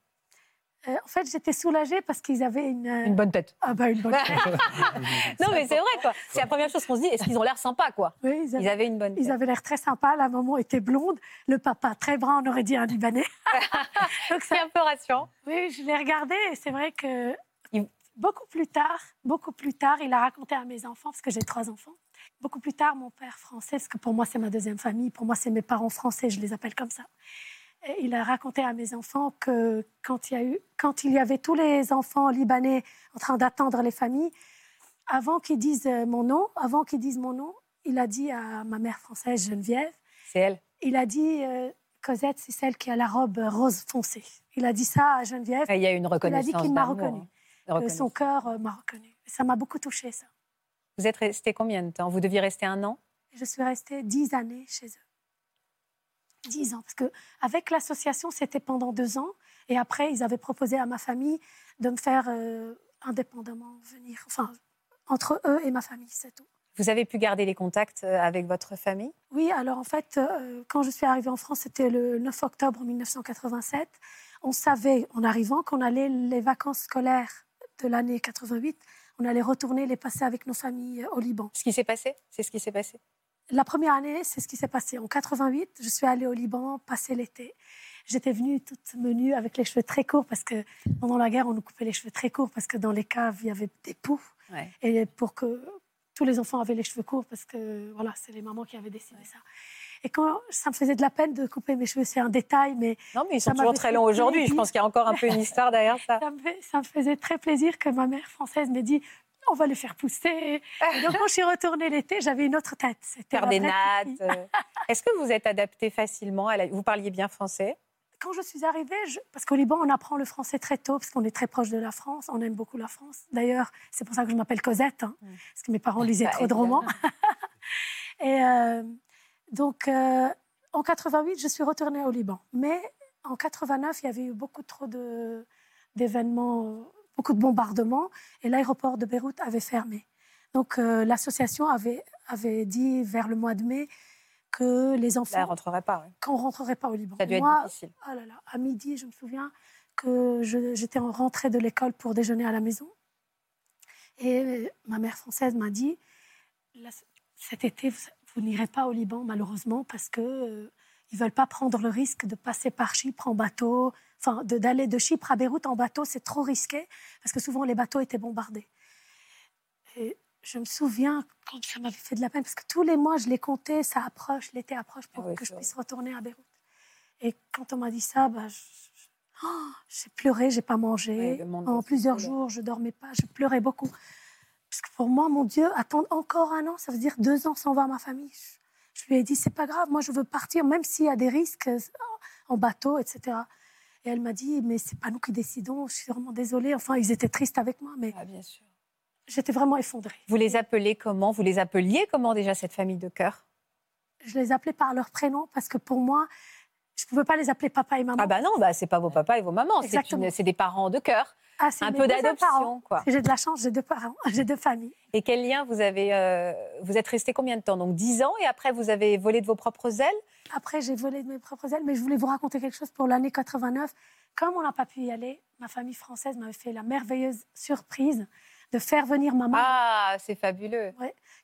Euh, en fait, j'étais soulagée parce qu'ils avaient une. euh, Une bonne tête. Ah, bah, une bonne. non, mais c'est vrai, quoi. C'est la première chose qu'on se dit. Est-ce qu'ils ont l'air sympas, quoi? Oui, ils avaient, Ils avaient une bonne tête. ils avaient l'air très sympas. La maman était blonde, le papa très brun, on aurait dit un Libanais. Donc, ça, C'est un peu rassurant. oui, je l'ai regardé et c'est vrai que. Il- Beaucoup plus tard, beaucoup plus tard, il a raconté à mes enfants, parce que j'ai trois enfants. Beaucoup plus tard, mon père français, parce que pour moi c'est ma deuxième famille, pour moi c'est mes parents français, je les appelle comme ça. Et il a raconté à mes enfants que quand il y a eu, quand il y avait tous les enfants libanais en train d'attendre les familles, avant qu'ils disent mon nom, avant qu'ils disent mon nom, il a dit à ma mère française Geneviève, C'est elle. il a dit euh, Cosette, c'est celle qui a la robe rose foncée. Il a dit ça à Geneviève. Il y a une reconnaissance. qu'il m'a d'amour, reconnu. hein. Son cœur euh, m'a reconnu. Ça m'a beaucoup touchée, ça. Vous êtes resté combien de temps? Vous deviez rester un an? Je suis restée dix années chez eux. Dix ans. Parce que avec l'association, c'était pendant deux ans. Et après, ils avaient proposé à ma famille de me faire euh, indépendamment venir. Enfin, entre eux et ma famille, c'est tout. Vous avez pu garder les contacts euh, avec votre famille? Oui, alors en fait, euh, quand je suis arrivée en France, c'était le 9 octobre 1987. On savait, en arrivant, qu'on allait les vacances scolaires de l'année 88, on allait retourner les passer avec nos familles euh, au Liban. Ce qui s'est passé C'est ce qui s'est passé La première année, c'est ce qui s'est passé. En 88, je suis allée au Liban passer l'été. J'étais venue toute menue avec les cheveux très courts parce que pendant la guerre, on nous coupait les cheveux très courts parce que dans les caves, il y avait des poux. Ouais. Et pour que tous les enfants avaient les cheveux courts parce que voilà, c'est les mamans qui avaient décidé ça. Et quand ça me faisait de la peine de couper mes cheveux, c'est un détail, mais Non, mais ils sont toujours très longs aujourd'hui. Je pense qu'il y a encore un peu une histoire derrière ça. ça me, fait- ça me faisait très plaisir que ma mère française me dit on va les faire pousser. Et donc quand je suis retournée l'été, j'avais une autre tête. C'était Faire des nattes. euh. Est-ce que vous êtes adapté facilement à la- Vous parliez bien français quand je suis arrivée, je- parce qu'au Liban, on apprend le français très tôt, parce qu'on est très proche de la France, on aime beaucoup la France. D'ailleurs, c'est pour ça que je m'appelle Cosette, hein, Mm. parce que mes parents lisaient Bah, trop de romans. Et euh, donc, euh, en 88, je suis retournée au Liban. Mais en 89, il y avait eu beaucoup trop de- d'événements, beaucoup de bombardements, et l'aéroport de Beyrouth avait fermé. Donc, euh, l'association avait, avait dit vers le mois de mai que les Là, enfants, rentrerait pas. ouais. qu'on ne rentrerait pas au Liban. Ça a dû être Moi, difficile. Oh là là, à midi, je me souviens que j'étais en rentrée de l'école pour déjeuner à la maison. Et ma mère française m'a dit Là, cet été, vous, n'irez pas au Liban, malheureusement, parce qu'ils ne veulent pas prendre le risque de passer par Chypre en bateau. Enfin, d'aller de, Chypre à Beyrouth en bateau, c'est trop risqué, parce que souvent les bateaux étaient bombardés. Et je me souviens quand ça m'avait fait de la peine, parce que tous les mois, je les comptais, ça approche, l'été approche, pour Ah oui, que je puisse retourner à Beyrouth. Et quand on m'a dit ça, bah, oh, j'ai pleuré, j'ai pas mangé. En plusieurs jours, je dormais pas, je pleurais beaucoup. Parce que pour moi, mon Dieu, attendre encore un an, ça veut dire deux ans sans voir ma famille. Je, lui ai dit, c'est pas grave, moi je veux partir, même s'il y a des risques euh, en bateau, etc. Et elle m'a dit, mais c'est pas nous qui décidons, je suis vraiment désolée. Enfin, ils étaient tristes avec moi, mais Ah, bien sûr. j'étais vraiment effondrée. Vous les appelez comment? Vous les appeliez comment déjà cette famille de cœur? Je les appelais par leur prénom parce que pour moi, je ne pouvais pas les appeler papa et maman. Ah bah non, bah c'est pas vos papas et vos mamans, c'est des parents de cœur. Ah, Un peu d'adoption. J'ai de la chance, j'ai deux parents, j'ai deux familles. Et quel lien vous avez euh, Vous êtes resté combien de temps? Donc 10 ans et après vous avez volé de vos propres ailes? Après, j'ai volé de mes propres ailes, mais je voulais vous raconter quelque chose pour l'année 89. Comme on n'a pas pu y aller, ma famille française m'avait fait la merveilleuse surprise de faire venir ma maman, Ah, c'est fabuleux.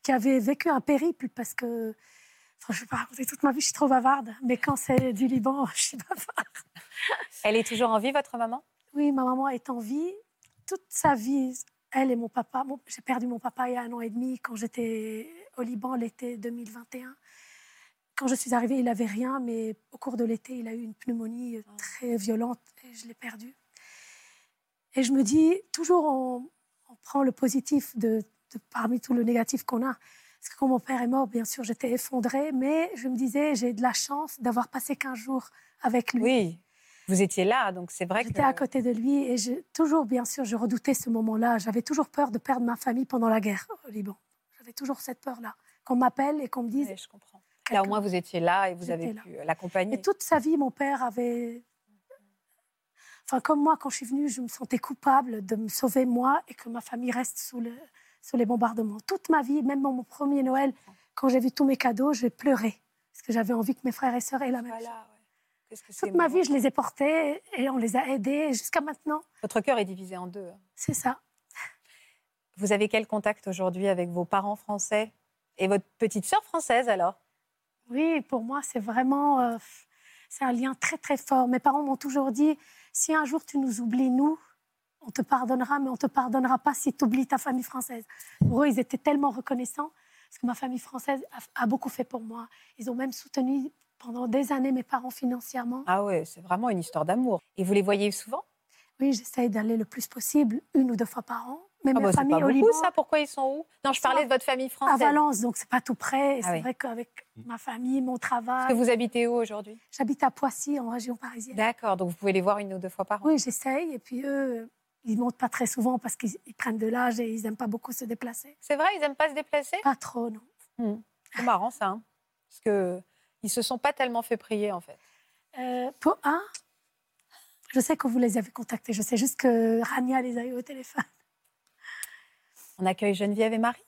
qui avait vécu un périple parce que. Enfin, je ne vais pas raconter toute ma vie, je suis trop bavarde. Mais quand c'est du Liban, je suis bavarde. Elle est toujours en vie, votre maman? Oui, ma maman est en vie. Toute sa vie, elle et mon papa. J'ai perdu mon papa il y a un an et demi quand j'étais au Liban l'été 2021. Quand je suis arrivée, il n'avait rien, mais au cours de l'été, il a eu une pneumonie euh, très violente et je l'ai perdu. Et je me dis, toujours on, on prend le positif de, de- parmi tout le négatif qu'on a. Parce que quand mon père est mort, bien sûr, j'étais effondrée, mais je me disais, j'ai de la chance d'avoir passé 15 jours avec lui. Oui. Vous étiez là, donc c'est vrai que. J'étais à côté de lui et je, toujours, bien sûr, je redoutais ce moment-là. J'avais toujours peur de perdre ma famille pendant la guerre au Liban. J'avais toujours cette peur-là. Qu'on m'appelle et qu'on me dise. Ouais, je comprends. Là, au moins, vous étiez là et vous avez là. pu euh, l'accompagner. Et toute sa vie, mon père avait. Enfin, comme moi, quand je suis venue, je me sentais coupable de me sauver moi et que ma famille reste sous, le, sous les bombardements. Toute ma vie, même mon premier Noël, quand j'ai vu tous mes cadeaux, j'ai pleuré. Parce que j'avais envie que mes frères et sœurs aient la même. Voilà. Que Toute ma vie, je les ai portés et on les a aidés jusqu'à maintenant. Votre cœur est divisé en deux. C'est ça. Vous avez quel contact aujourd'hui avec vos parents français et votre petite sœur française alors? Oui, pour moi, c'est vraiment euh, c'est un lien très très fort. Mes parents m'ont toujours dit si un jour tu nous oublies, nous, on te pardonnera, mais on te pardonnera pas si tu oublies ta famille française. Pour eux, ils étaient tellement reconnaissants parce que ma famille française a, a beaucoup fait pour moi. Ils ont même soutenu pendant des années mes parents financièrement. Ah ouais, c'est vraiment une histoire d'amour. Et vous les voyez souvent? Oui, j'essaye d'aller le plus possible, une ou deux fois par an. Mais Ah ma bah, famille pas au beaucoup Liban, ça, pourquoi ils sont où? Non, je parlais à- de votre famille à française. Valence, donc c'est pas tout près. Ah c'est oui. vrai qu'avec ma famille, mon travail, Est-ce que vous habitez où aujourd'hui? J'habite à Poissy, en région parisienne. D'accord, donc vous pouvez les voir une ou deux fois par an. Oui, j'essaye. Et puis eux, ils montent pas très souvent parce qu'ils ils prennent de l'âge et ils n'aiment pas beaucoup se déplacer. C'est vrai, ils n'aiment pas se déplacer? Pas trop, non. C'est marrant ça. hein. Parce que ils se sont pas tellement fait prier en fait. Euh, pour un, je sais que vous les avez contactés. Je sais juste que Rania les a eu au téléphone. On accueille Geneviève et Marie?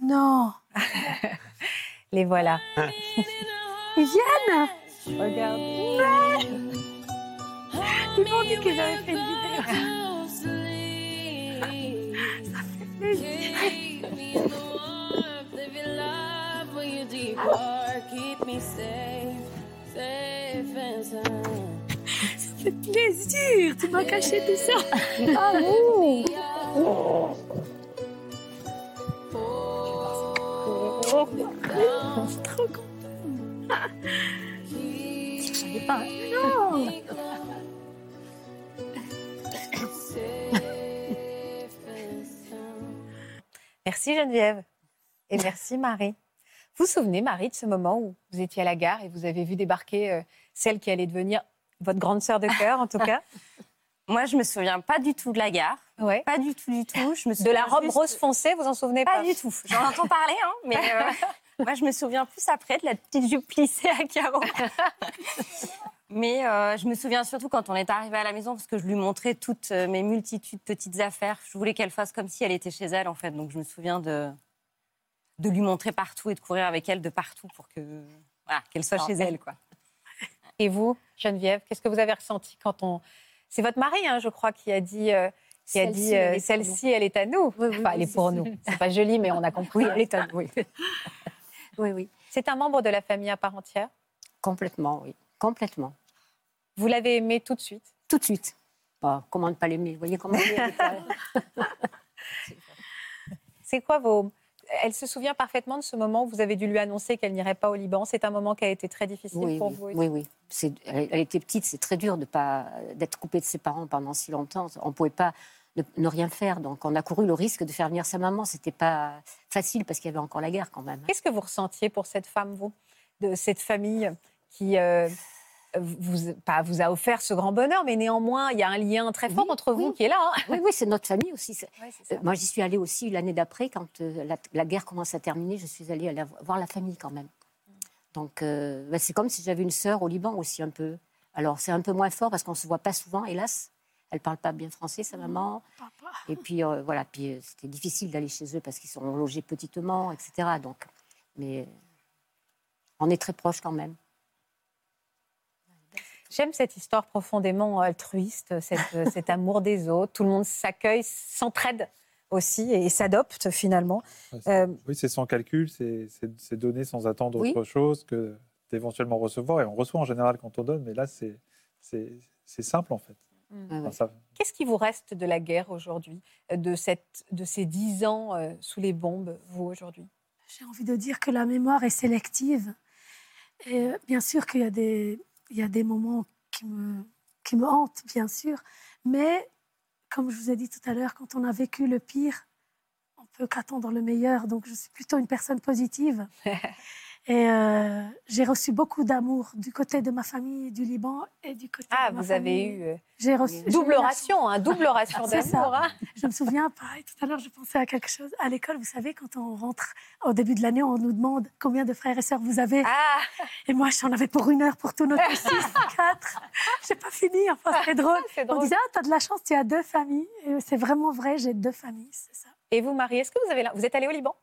Non, Les voilà. ils viennent Regarde. Ils m'ont dit qu'ils avaient fait une vidéo. Ça fait plaisir, tu m'as caché tout ça. Ah, ouh. Je suis trop contente. Je savais pas. Non. Merci Geneviève. Et merci Marie. Vous vous souvenez, Marie, de ce moment où vous étiez à la gare et vous avez vu débarquer euh, celle qui allait devenir votre grande sœur de cœur, en tout cas? Moi, je me souviens pas du tout de la gare. Ouais. Pas du tout, du tout. Je me De la souviens robe juste- rose foncée, vous en souvenez pas Pas? du tout. J'en entends parler, hein, mais euh, moi, je me souviens plus après de la petite jupe plissée à carreaux. mais euh, je me souviens surtout quand on est arrivé à la maison, parce que je lui montrais toutes mes multitudes de petites affaires. Je voulais qu'elle fasse comme si elle était chez elle, en fait. Donc, je me souviens de, de lui montrer partout et de courir avec elle de partout pour que voilà, qu'elle soit chez elle, quoi. Et vous, Geneviève, qu'est-ce que vous avez ressenti quand on... C'est votre mari, hein, je crois, qui a dit... euh, qui a Celle-ci, dit elle euh, celle-ci, elle est à nous. Oui, oui, enfin, oui, elle est pour ça. nous. C'est pas joli, mais on a compris. Oui, elle est à nous, oui. oui, oui. C'est un membre de la famille à part entière? Complètement, oui. Complètement. Vous l'avez aimé tout de suite? Tout de suite. Bah, comment ne pas l'aimer? Vous voyez comment C'est quoi vos... Elle se souvient parfaitement de ce moment où vous avez dû lui annoncer qu'elle n'irait pas au Liban. C'est un moment qui a été très difficile Oui, pour oui, vous. oui, oui. C'est- Elle, elle était petite, c'est très dur de pas d'être coupée de ses parents pendant si longtemps. On ne pouvait pas ne, ne rien faire, donc on a couru le risque de faire venir sa maman. C'était pas facile parce qu'il y avait encore la guerre quand même. Qu'est-ce que vous ressentiez pour cette femme, vous, de cette famille qui, euh, vous, pas, vous a offert ce grand bonheur, mais néanmoins, il y a un lien très fort Oui, entre vous oui. qui est là. hein. Oui, oui, c'est notre famille aussi. Ouais. Euh, moi, j'y suis allée aussi l'année d'après, quand euh, la, la guerre commence à terminer. Je suis allée voir la famille quand même. Donc, euh, bah, c'est comme si j'avais une sœur au Liban aussi un peu. Alors, c'est un peu moins fort parce qu'on se voit pas souvent, hélas. Elle parle pas bien français, sa maman. Papa. Et puis, euh, voilà, puis c'était difficile d'aller chez eux parce qu'ils sont logés petitement, etc. Donc, mais on est très proches quand même. J'aime cette histoire profondément altruiste, cette, euh, cet amour des autres. Tout le monde s'accueille, s'entraide aussi et s'adopte finalement. Euh, Oui, c'est sans calcul, c'est donner sans attendre Oui. autre chose que d'éventuellement recevoir. Et on reçoit en général quand on donne, mais là, c'est simple en fait. Ouais, Enfin, ouais. ça- Qu'est-ce qui vous reste de la guerre aujourd'hui, de, cette, de ces dix ans euh, sous les bombes, vous aujourd'hui? J'ai envie de dire que la mémoire est sélective. Et euh, bien sûr qu'il y a des, il y a des moments qui me, qui me hantent, bien sûr. Mais comme je vous ai dit tout à l'heure, quand on a vécu le pire, on peut qu'attendre le meilleur. Donc je suis plutôt une personne positive. Et euh, j'ai reçu beaucoup d'amour du côté de ma famille du Liban et du côté Ah, de ma vous avez famille. eu euh, J'ai reçu double ration, hein, double ration C'est ça. d'amour. hein. je me souviens, pareil, tout à l'heure, je pensais à quelque chose. À l'école, vous savez, quand on rentre au début de l'année, on nous demande combien de frères et sœurs vous avez. Ah, Et moi, j'en avais pour une heure pour tout noter 6, 4. J'ai pas fini, enfin, c'est drôle. c'est On drôle. disait, ah, t'as de la chance, tu as deux familles. Et c'est vraiment vrai, j'ai deux familles, c'est ça. Et vous, Marie, est-ce que vous avez, vous êtes allée au Liban?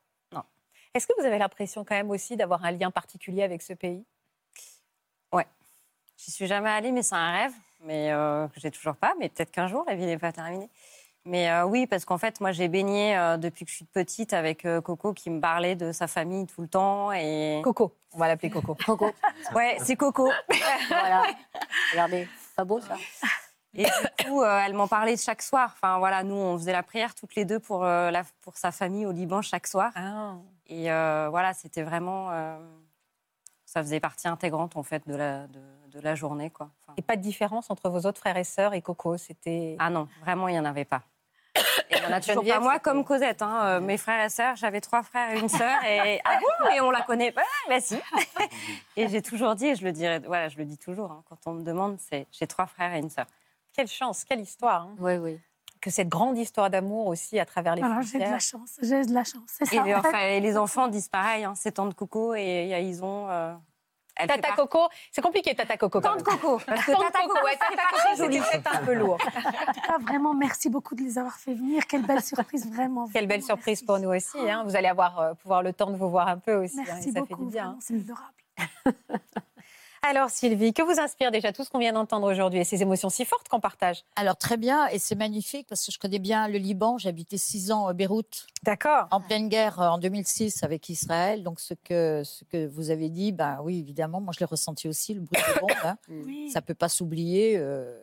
Est-ce que vous avez l'impression quand même aussi d'avoir un lien particulier avec ce pays? J'y suis jamais allée, mais c'est un rêve, mais euh, j'ai toujours pas. Mais peut-être qu'un jour, la vie n'est pas terminée. Mais euh, oui, parce qu'en fait, moi, j'ai baigné euh, depuis que je suis petite avec euh, Coco qui me parlait de sa famille tout le temps. Et Coco, on va l'appeler Coco. Coco, ouais, c'est Coco. voilà. Regardez, pas beau ça? Et du coup, elle m'en parlait chaque soir. Enfin voilà, nous, on faisait la prière toutes les deux pour la, pour sa famille au Liban chaque soir. Ah. Et euh, voilà, c'était vraiment, euh, ça faisait partie intégrante en fait de la de, de la journée, quoi. Enfin, Et pas de différence entre vos autres frères et sœurs et Coco, c'était... Ah non, vraiment, il n'y en avait pas. Et il y en a toujours pas. Moi, comme Cosette, hein, euh, mes frères et sœurs, j'avais trois frères et une sœur. Et ah bon, et on la connaît pas Bah si. Et j'ai toujours dit, et je le dirai, voilà, je le dis toujours, hein, quand on me demande, c'est j'ai trois frères et une sœur. Quelle chance, quelle histoire. hein. Oui, oui. Que cette grande histoire d'amour aussi à travers les Voilà, j'ai de la chance, j'ai de la chance. C'est Et ça. les, en fait. enfin, et les enfants disent pareil, hein, c'est tante Coco et euh, ils ont. euh, elle Tata Coco, c'est compliqué Tata Coco. Tante. Coco. Parce que Tante Tata Coco, Coco, ouais, c'est Tata Coco, joli. peut-être un peu lourd. En tout cas, vraiment, merci beaucoup de les avoir fait venir. Quelle belle surprise, vraiment. Quelle belle vraiment, surprise merci. pour nous aussi. hein. Vous allez avoir euh, pouvoir le temps de vous voir un peu aussi. hein, Merci et ça beaucoup, fait du bien. hein. c'est adorable. Alors Sylvie, que vous inspire déjà tout ce qu'on vient d'entendre aujourd'hui et ces émotions si fortes qu'on partage Alors très bien, et c'est magnifique parce que je connais bien le Liban. J'ai habité six ans à Beyrouth, D'accord. en pleine guerre euh, en 2006 avec Israël. Donc ce que, ce que vous avez dit, ben oui, évidemment, moi je l'ai ressenti aussi, le bruit des bombes. hein. Oui. Ça peut pas s'oublier euh,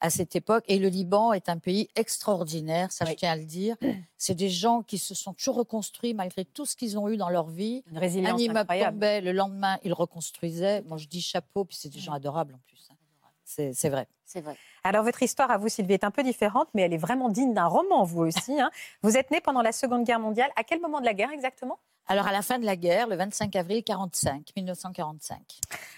à cette époque. Et le Liban est un pays extraordinaire, ça je tiens à le dire. C'est des gens qui se sont toujours reconstruits malgré tout ce qu'ils ont eu dans leur vie. Une Un résilience immeuble incroyable. tombait, le lendemain, ils reconstruisaient. Moi, je dis chapeau, puis c'est des gens adorables en plus. C'est vrai. C'est vrai. Alors votre histoire à vous Sylvie est un peu différente, mais elle est vraiment digne d'un roman vous aussi. hein. Vous êtes née pendant la Seconde Guerre mondiale. À quel moment de la guerre exactement? Alors, à la fin de la guerre, le 25 avril 45, 1945.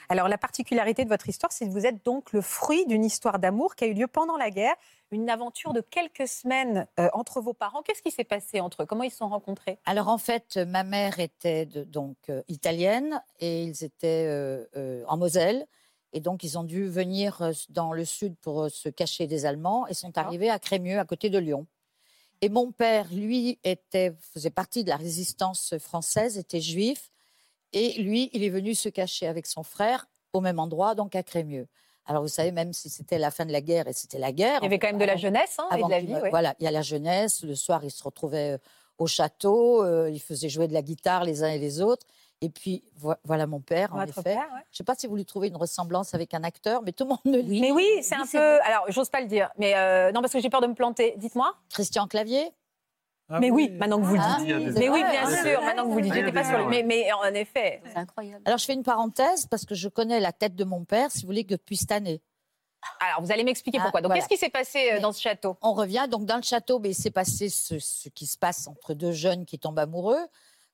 Alors, la particularité de votre histoire, c'est que vous êtes donc le fruit d'une histoire d'amour qui a eu lieu pendant la guerre, une aventure de quelques semaines euh, entre vos parents. Qu'est-ce qui s'est passé entre eux? Comment ils se sont rencontrés? Alors, en fait, ma mère était de- donc euh, italienne et ils étaient euh, en Moselle. Et donc, ils ont dû venir dans le sud pour se cacher des Allemands et sont arrivés à Crémieux, à côté de Lyon. Et mon père, lui, était, faisait partie de la résistance française, était juif. Et lui, il est venu se cacher avec son frère au même endroit, donc à Crémieux. Alors, vous savez, même si c'était la fin de la guerre et c'était la guerre. Il y avait quand même de la jeunesse hein, et de la vie. ouais. Voilà, il y a la jeunesse. Le soir, ils se retrouvaient au château. euh, ils faisaient jouer de la guitare les uns et les autres. Et puis, vo- voilà mon père, en effet. père, ouais. Je ne sais pas si vous lui trouvez une ressemblance avec un acteur, mais tout le monde le lit. Mais oui, c'est un peu. Alors, j'ose pas le dire, mais euh, non, parce que j'ai peur de me planter. Dites-moi. Christian Clavier? Ah mais oui, maintenant que vous le dites. Mais oui, bien ah, sûr, maintenant que vous le dites, j'étais pas sur le. ouais. Mais, mais en effet. C'est incroyable. Alors, je fais une parenthèse parce que je connais la tête de mon père, si vous voulez, que depuis cette année. Alors, vous allez m'expliquer Ah, pourquoi. Donc, voilà. qu'est-ce qui s'est passé euh, Mais- dans ce château? On revient donc dans le château, mais il s'est passé ce, ce qui se passe entre deux jeunes qui tombent amoureux,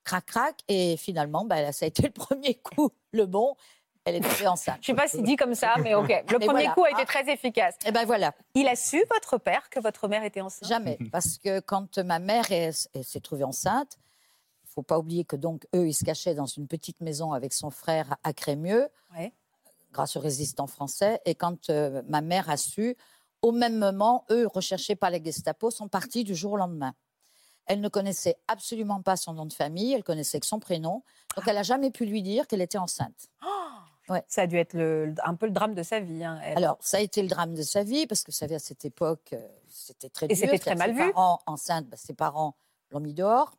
crac crac, et finalement, ben, ça a été le premier coup, le bon. Elle est tombée enceinte. Je sais pas si dit comme ça, mais ok. Le Mais premier voilà. coup a été très efficace. Et ben voilà. Il a su, votre père, que votre mère était enceinte? Jamais. Parce que quand ma mère est- est- s'est trouvée enceinte, il faut pas oublier que donc eux, ils se cachaient dans une petite maison avec son frère à Crémieux, Ouais. Grâce aux résistants français. Et quand euh, ma mère a su, au même moment, eux, recherchés par les Gestapo, sont partis du jour au lendemain. Elle ne connaissait absolument pas son nom de famille, elle connaissait que son prénom. Donc elle n'a jamais pu lui dire qu'elle était enceinte. Ouais. Ça a dû être le- un peu le drame de sa vie. hein, elle. Alors, ça a été le drame de sa vie, parce que vous savez, à cette époque, euh, c'était très Et dur. c'était très mal ses vu. Parents enceintes, bah, ses parents l'ont mis dehors,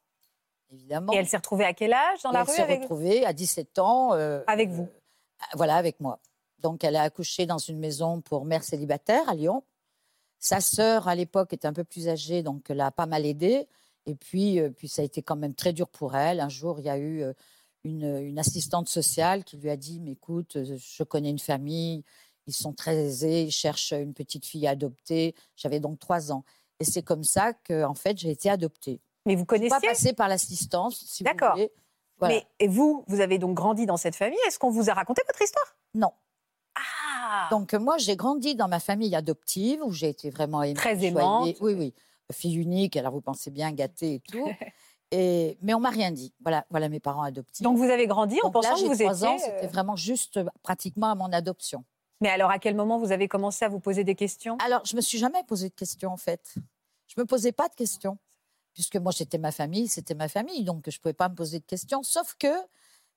évidemment. Et elle s'est retrouvée à quel âge dans Et la elle rue s'est avec, retrouvée à 17 ans. euh, avec vous voilà, avec moi. Donc, elle a accouché dans une maison pour mère célibataire à Lyon. Sa sœur, à l'époque, était un peu plus âgée, donc l'a pas mal aidée. Et puis, euh, puis, ça a été quand même très dur pour elle. Un jour, il y a eu euh, une, une assistante sociale qui lui a dit Mais écoute, euh, je connais une famille, ils sont très aisés, ils cherchent une petite fille à adopter. J'avais donc trois ans. Et c'est comme ça que, en fait, j'ai été adoptée. Mais vous Je suis pas connaissiez passée par l'assistance, si vous D'accord. Voilà. Mais et vous, vous avez donc grandi dans cette famille. Est-ce qu'on vous a raconté votre histoire? Non. Ah Donc euh, moi, j'ai grandi dans ma famille adoptive où j'ai été vraiment aimée, Très choyée. aimante. Oui, oui. Fille unique, alors vous pensez bien gâtée et tout. et, mais on m'a rien dit. Voilà, voilà mes parents adoptifs. Donc vous avez grandi en Donc là, pensant que j'ai vous trois étiez. ans, euh, c'était vraiment juste euh, pratiquement à mon adoption. Mais alors à quel moment vous avez commencé à vous poser des questions? Alors, je me suis jamais posé de questions en fait. Je me posais pas de questions puisque moi j'étais ma famille, c'était ma famille, donc je pouvais pas me poser de questions. Sauf que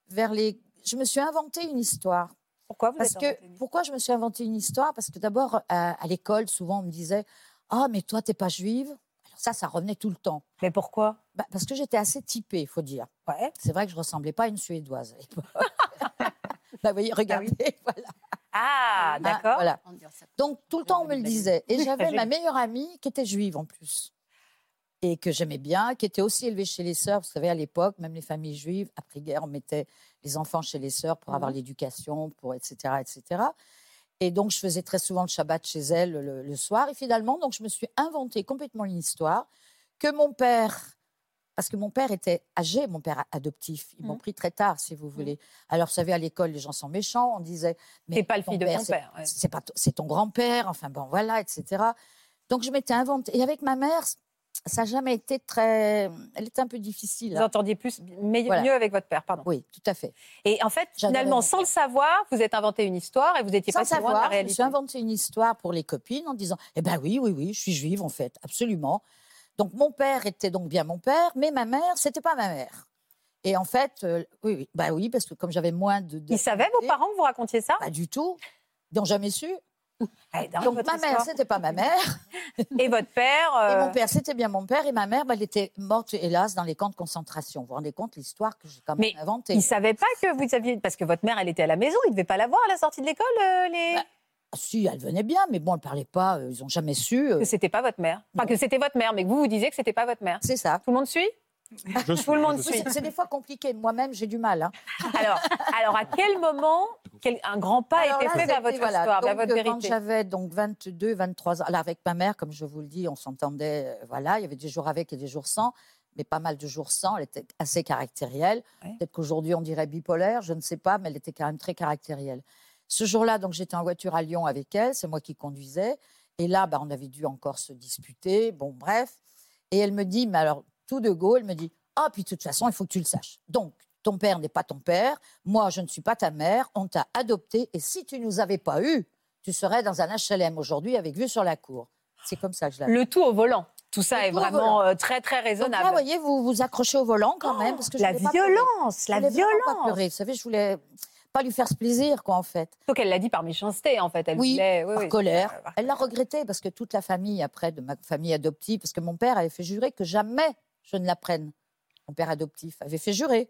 vers les, je me suis inventé une histoire. Pourquoi vous Parce que pourquoi je me suis inventé une histoire? Parce que d'abord à, à l'école, souvent on me disait ah mais toi t'es pas juive? Alors ça, ça revenait tout le temps. Mais pourquoi? Bah, parce que j'étais assez typée, il faut dire. Ouais. C'est vrai que je ressemblais pas à une suédoise. à l'époque. bah, vous voyez, regardez, voilà. Ah, Ah, d'accord. voilà. Donc tout le temps on me le disait. Et j'avais ma meilleure amie qui était juive en plus. Et que j'aimais bien, qui était aussi élevée chez les sœurs. Vous savez, à l'époque, même les familles juives, après-guerre, on mettait les enfants chez les sœurs pour avoir l'éducation, pour etc., etc. Et donc, je faisais très souvent le Shabbat chez elle le, le soir. Et finalement, donc, je me suis inventé complètement une histoire que mon père, parce que mon père était âgé, mon père adoptif, ils m'ont Mhm. pris très tard, si vous voulez. Alors, vous savez, à l'école, les gens sont méchants. On disait, T'es pas le fils de ton c'est- père, ouais. C'est pas, c'est ton grand-père. Enfin bon, voilà, etc. Donc, je m'étais inventé. Et avec ma mère, ça n'a jamais été très. Elle était un peu difficile. Vous hein. entendiez plus, Voilà. mieux avec votre père, pardon. Oui, tout à fait. Et en fait, finalement, sans le savoir, vous êtes inventé une histoire et vous étiez Sans pas si loin de la savoir, je me réalité. suis inventé une histoire pour les copines en disant Eh ben oui, oui, oui, je suis juive en fait, absolument. Donc mon père était donc bien mon père, mais ma mère, c'était pas ma mère. Et en fait, euh, oui, oui, bah oui, parce que comme j'avais moins de. Ils savaient, vos parents, que vous racontiez ça? Pas du tout. Ils n'ont jamais su. Dingue, Donc ma mère, c'était pas ma mère. Et votre père Et euh, mon père, c'était bien mon père. Et ma mère, bah, elle était morte, hélas, dans les camps de concentration. Vous vous rendez compte l'histoire que j'ai quand même Mais inventée Ils savaient pas que vous aviez. Parce que votre mère, elle était à la maison, ils ne devaient pas la voir à la sortie de l'école, euh, les... Bah, Ah, Si, elle venait bien, mais bon, elle parlait pas. euh, Ils n'ont jamais su. euh, que c'était pas votre mère. Enfin, Non. que c'était votre mère, mais que vous vous disiez que c'était pas votre mère. C'est ça. Tout le monde suit? Je suis- Tout le monde suit. c'est- des fois compliqué. Moi-même, j'ai du mal. hein. Alors, alors, à quel moment quel- un grand pas Alors a été là, fait vers votre voilà, histoire, vers donc, votre euh, Quand vérité j'avais donc 22, 23 ans, alors avec ma mère, comme je vous le dis, on s'entendait, euh, voilà, il y avait des jours avec et des jours sans, mais pas mal de jours sans, elle était assez caractérielle. Ouais. Peut-être qu'aujourd'hui on dirait bipolaire, je ne sais pas, mais elle était quand même très caractérielle. Ce jour-là, donc j'étais en voiture à Lyon avec elle, c'est moi qui conduisais, et là, bah, on avait dû encore se disputer, bon bref, et elle me dit, mais alors tout de go, elle me dit, ah puis de toute façon, il faut que tu le saches. Donc ton père n'est pas ton père, moi je ne suis pas ta mère, on t'a adopté, et si tu nous avais pas eu, tu serais dans un HLM aujourd'hui avec vue sur la cour. C'est comme ça que je l'ai. Le tout au volant. Tout ça Le est tout vraiment euh, très, très Donc là, raisonnable. vous voyez, vous vous accrochez au volant quand même. Parce que je la pas violence, Je la vraiment pas violence. pleurer. Vous savez, je voulais pas lui faire ce plaisir, quoi, en fait. Sauf qu'elle l'a dit par méchanceté, en fait. Elle Oui, voulait, par oui. colère. Euh, par Elle l'a regretté parce que toute la famille, après, de ma famille adoptive, parce que mon père avait fait jurer que jamais je ne la prenne. Mon père adoptif avait fait jurer.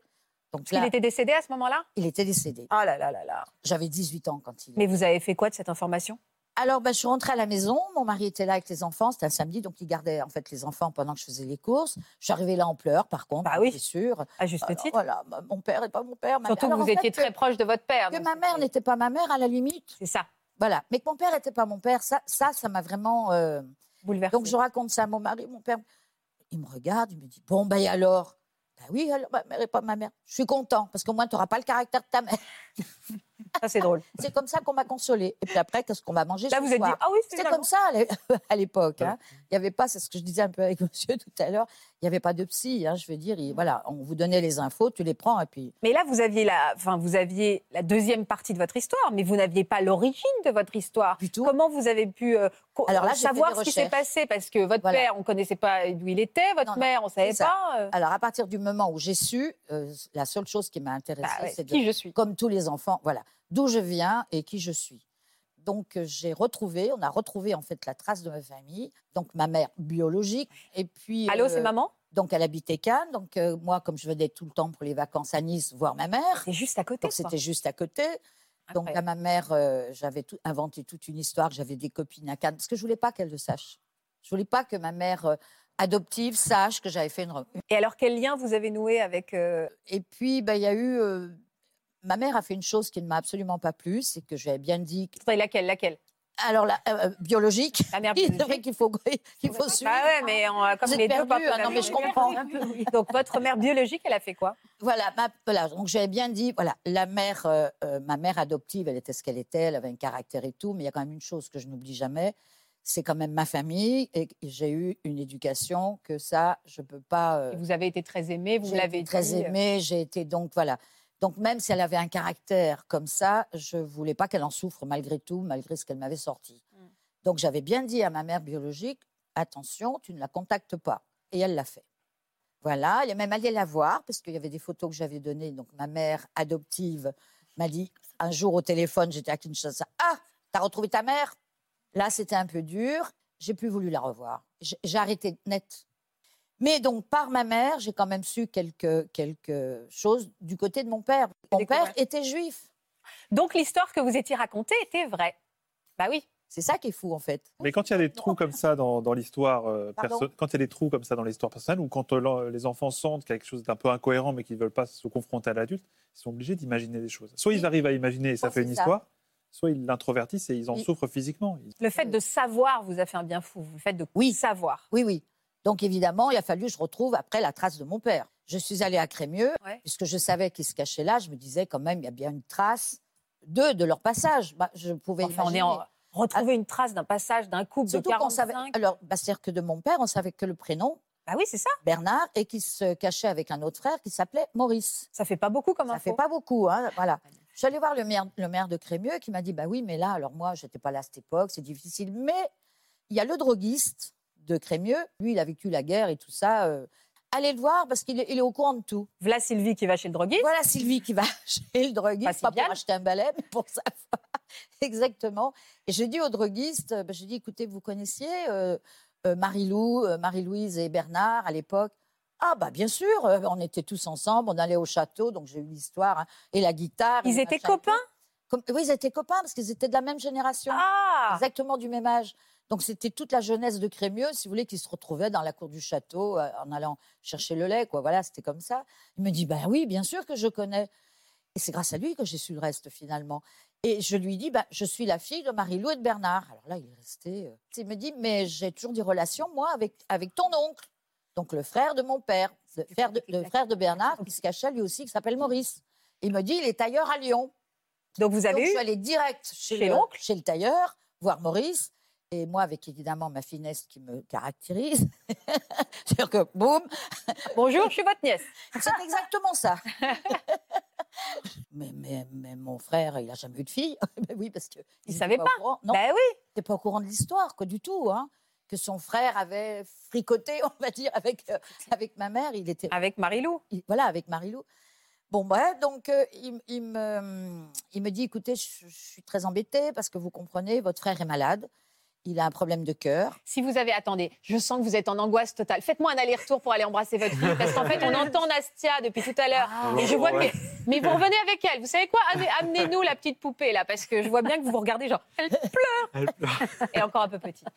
Donc Il là, était décédé à ce moment-là? il était décédé. Oh là là là là. J'avais 18 ans quand il. Mais vous avez fait quoi de cette information? Alors, ben, je suis rentrée à la maison. Mon mari était là avec les enfants. C'était un samedi, donc il gardait en fait les enfants pendant que je faisais les courses. Je suis arrivée là en pleurs, par contre. Bah oui. C'est sûr. À juste Alors, titre. Voilà, bah, mon père n'est pas mon père. Surtout que vous en fait, étiez très proche de votre père. Que ma mère n'était pas ma mère, à la limite. C'est ça, Voilà. Mais que mon père n'était pas mon père, ça, ça, ça m'a vraiment. euh, bouleversé. Donc je raconte ça à mon mari, mon père. Il me regarde, il me dit Bon, ben alors? Ben oui, alors, ma mère n'est pas ma mère. Je suis content, parce qu'au moins, tu n'auras pas le caractère de ta mère. Ça, c'est drôle. C'est comme ça qu'on m'a consolée. Et puis après, qu'est-ce qu'on va manger Là, vous êtes dit, ah oui, c'est comme ça à l'é- à l'époque. hein. Il n'y avait pas, c'est ce que je disais un peu avec monsieur tout à l'heure, il n'y avait pas de psy. hein, je veux dire, il- voilà, on vous donnait les infos, tu les prends et puis. Mais là, vous aviez, la, enfin, vous aviez la deuxième partie de votre histoire, mais vous n'aviez pas l'origine de votre histoire. Du tout. Comment vous avez pu euh, Alors là, savoir ce qui s'est passé? Parce que votre Voilà. père, on ne connaissait pas d'où il était, votre Non, mère, on ne savait pas. euh. Alors, à partir du moment où j'ai su, euh, la seule chose qui m'a intéressée, Bah ouais, c'est de qui je suis. comme tous les enfants, voilà, d'où je viens et qui je suis. Donc euh, j'ai retrouvé, on a retrouvé en fait la trace de ma famille, donc ma mère biologique, et puis. Allô, euh, c'est maman? Donc elle habitait Cannes, donc euh, moi comme je venais tout le temps pour les vacances à Nice voir ma mère, C'est juste à côté. donc c'était juste à côté. Donc à ma mère, euh, j'avais tout- inventé toute une histoire, j'avais des copines à Cannes, parce que je voulais pas qu'elle le sache. Je voulais pas que ma mère adoptive sache que j'avais fait une, Et alors, quel lien vous avez noué avec. et puis, ben, il y a eu. Euh, ma mère a fait une chose qui ne m'a absolument pas plu, c'est que j'avais bien dit. que- laquelle Laquelle? Alors, la, euh, biologique. La mère biologique. vrai qu'il faut, qu'il faut suivre. Bah ouais, mais on, comme Vous êtes les deux non, mais je comprends. Donc, votre mère biologique, elle a fait quoi? Voilà, ma- voilà, donc j'avais bien dit, voilà, la mère, euh, euh, ma mère adoptive, elle était ce qu'elle était, elle avait un caractère et tout, mais il y a quand même une chose que je n'oublie jamais, c'est quand même ma famille et j'ai eu une éducation que ça, je peux pas. euh, Vous avez été très aimée, vous l'avez été très euh, aimée, j'ai été donc voilà. Donc même si elle avait un caractère comme ça, je voulais pas qu'elle en souffre malgré tout, malgré ce qu'elle m'avait sorti. Mm. Donc j'avais bien dit à ma mère biologique, attention, tu ne la contactes pas. Et elle l'a fait. Voilà, elle est même allée la voir parce qu'il y avait des photos que j'avais données. Donc ma mère adoptive m'a dit un jour au téléphone, j'étais à Kinshasa, ah, t'as retrouvé ta mère? Là, c'était un peu dur. J'ai plus voulu la revoir. J'ai j'ai arrêté net. Mais donc, par ma mère, j'ai quand même su quelque, quelque chose du côté de mon père. Mon père était juif. Donc, l'histoire que vous étiez racontée était vraie. Bah oui. C'est ça qui est fou, en fait. Mais quand il y a des trous comme ça dans, dans l'histoire euh, Pardon? perso- quand il y a des trous comme ça dans l'histoire personnelle, ou quand euh, les enfants sentent quelque chose d'un peu incohérent, mais qu'ils ne veulent pas se confronter à l'adulte, ils sont obligés d'imaginer des choses. Soit ils arrivent à imaginer et ça Oh, fait une ça. histoire, soit ils l'introvertissent et ils en souffrent physiquement. Le fait de savoir vous a fait un bien fou. Le fait de Oui. savoir. Oui, oui. Donc, évidemment, il a fallu que je retrouve après la trace de mon père. Je suis allée à Crémieux, Ouais. puisque je savais qu'ils se cachaient là. Je me disais, quand même, il y a bien une trace d'eux, de leur passage. Bah, je pouvais Enfin, on est en retrouver une trace d'un passage d'un couple Surtout de qu'on 45. savait. Alors, bah, c'est-à-dire que de mon père, on savait que le prénom, Bah oui, c'est ça. Bernard, et qu'il se cachait avec un autre frère qui s'appelait Maurice. Ça fait pas beaucoup comme Ça info. fait pas beaucoup, hein, voilà. Je suis allée voir le maire, le maire de Crémieux qui m'a dit, bah oui, mais là, alors moi, j'étais pas là à cette époque, c'est difficile. Mais il y a le droguiste de Crémieux, lui, il a vécu la guerre et tout ça. euh, allez le voir parce qu'il est, au courant de tout. Voilà Sylvie qui va chez le droguiste. Voilà Sylvie qui va chez le droguiste, Pas pas pour acheter un balai, mais pour savoir exactement. Et je dis au droguiste, bah, je dis, écoutez, vous connaissiez euh, euh, Marie-Lou, euh, Marie-Louise et Bernard à l'époque? Ah bah bien sûr, on était tous ensemble, on allait au château, donc j'ai eu l'histoire hein, et la guitare. Ils étaient copains? Comme- Oui, ils étaient copains parce qu'ils étaient de la même génération, Ah exactement du même âge. Donc c'était toute la jeunesse de Crémieux, si vous voulez, qui se retrouvait dans la cour du château euh, en allant chercher le lait, quoi. Voilà, c'était comme ça. Il me dit, ben oui, bien sûr que je connais. Et c'est grâce à lui que j'ai su le reste finalement. Et je lui dis, ben, je suis la fille de Marie-Lou et de Bernard. Alors là, il est resté. euh, Il me dit, mais j'ai toujours des relations, moi, avec, avec ton oncle. Donc le frère de mon père, le frère de, le frère de Bernard, qui se cachait lui aussi, qui s'appelle Maurice. Il me dit, il est tailleur à Lyon. Donc vous Donc, avez je eu suis allée direct chez, chez le, l'oncle? chez le tailleur, voir Maurice. Et moi, avec évidemment ma finesse qui me caractérise, c'est-à-dire que boum, Bonjour, je suis votre nièce. c'est exactement ça. mais, mais, mais mon frère, il n'a jamais eu de fille. Mais oui, parce que Il était savait pas. courant. Non, Bah oui. n'était pas au courant de l'histoire, quoi, du tout. Hein. Que son frère avait fricoté, on va dire, avec, euh, avec ma mère. Il était Avec Marie-Lou. il- voilà, avec Marilou. Bon, bref, donc euh, il, il me, il me dit, écoutez, je, je suis très embêtée parce que vous comprenez, votre frère est malade, il a un problème de cœur. Si vous avez, attendez, je sens que vous êtes en angoisse totale. Faites-moi un aller-retour pour aller embrasser votre fille, parce qu'en fait, on entend Nastia depuis tout à l'heure. et je vois Ouais. que. Mais vous revenez avec elle. Vous savez quoi? Amenez- Amenez-nous la petite poupée, là, parce que je vois bien que vous vous regardez, genre, elle pleure. Elle pleure. Et encore un peu petite.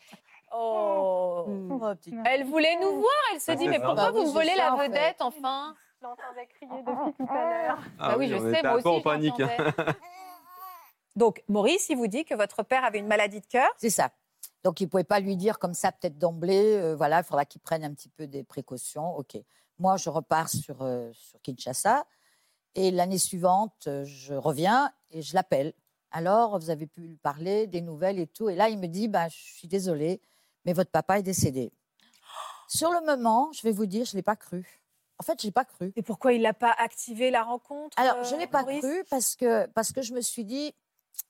Oh. Oh, petite- Elle voulait nous voir. Elle se dit, c'est mais pourquoi Bah oui, vous me volez la en fait. vedette, enfin? Je l'entendais crier depuis tout à l'heure. Ah Bah oui, je on sais, moi aussi. en panique. Donc, Maurice, il vous dit que votre père avait une maladie de cœur. C'est ça. Donc il ne pouvait pas lui dire comme ça, peut-être d'emblée, euh, voilà, il faudra qu'il prenne un petit peu des précautions. OK. Moi, je repars sur, euh, sur Kinshasa. Et l'année suivante, euh, je reviens et je l'appelle. Alors, vous avez pu lui parler des nouvelles et tout. Et là, il me dit, bah, je suis désolée, mais votre papa est décédé. Sur le moment, je vais vous dire, je ne l'ai pas cru. En fait, je l'ai pas cru. Et pourquoi il n'a pas activé la rencontre Alors, je euh, l'ai pas Maurice? cru parce que, parce que je me suis dit,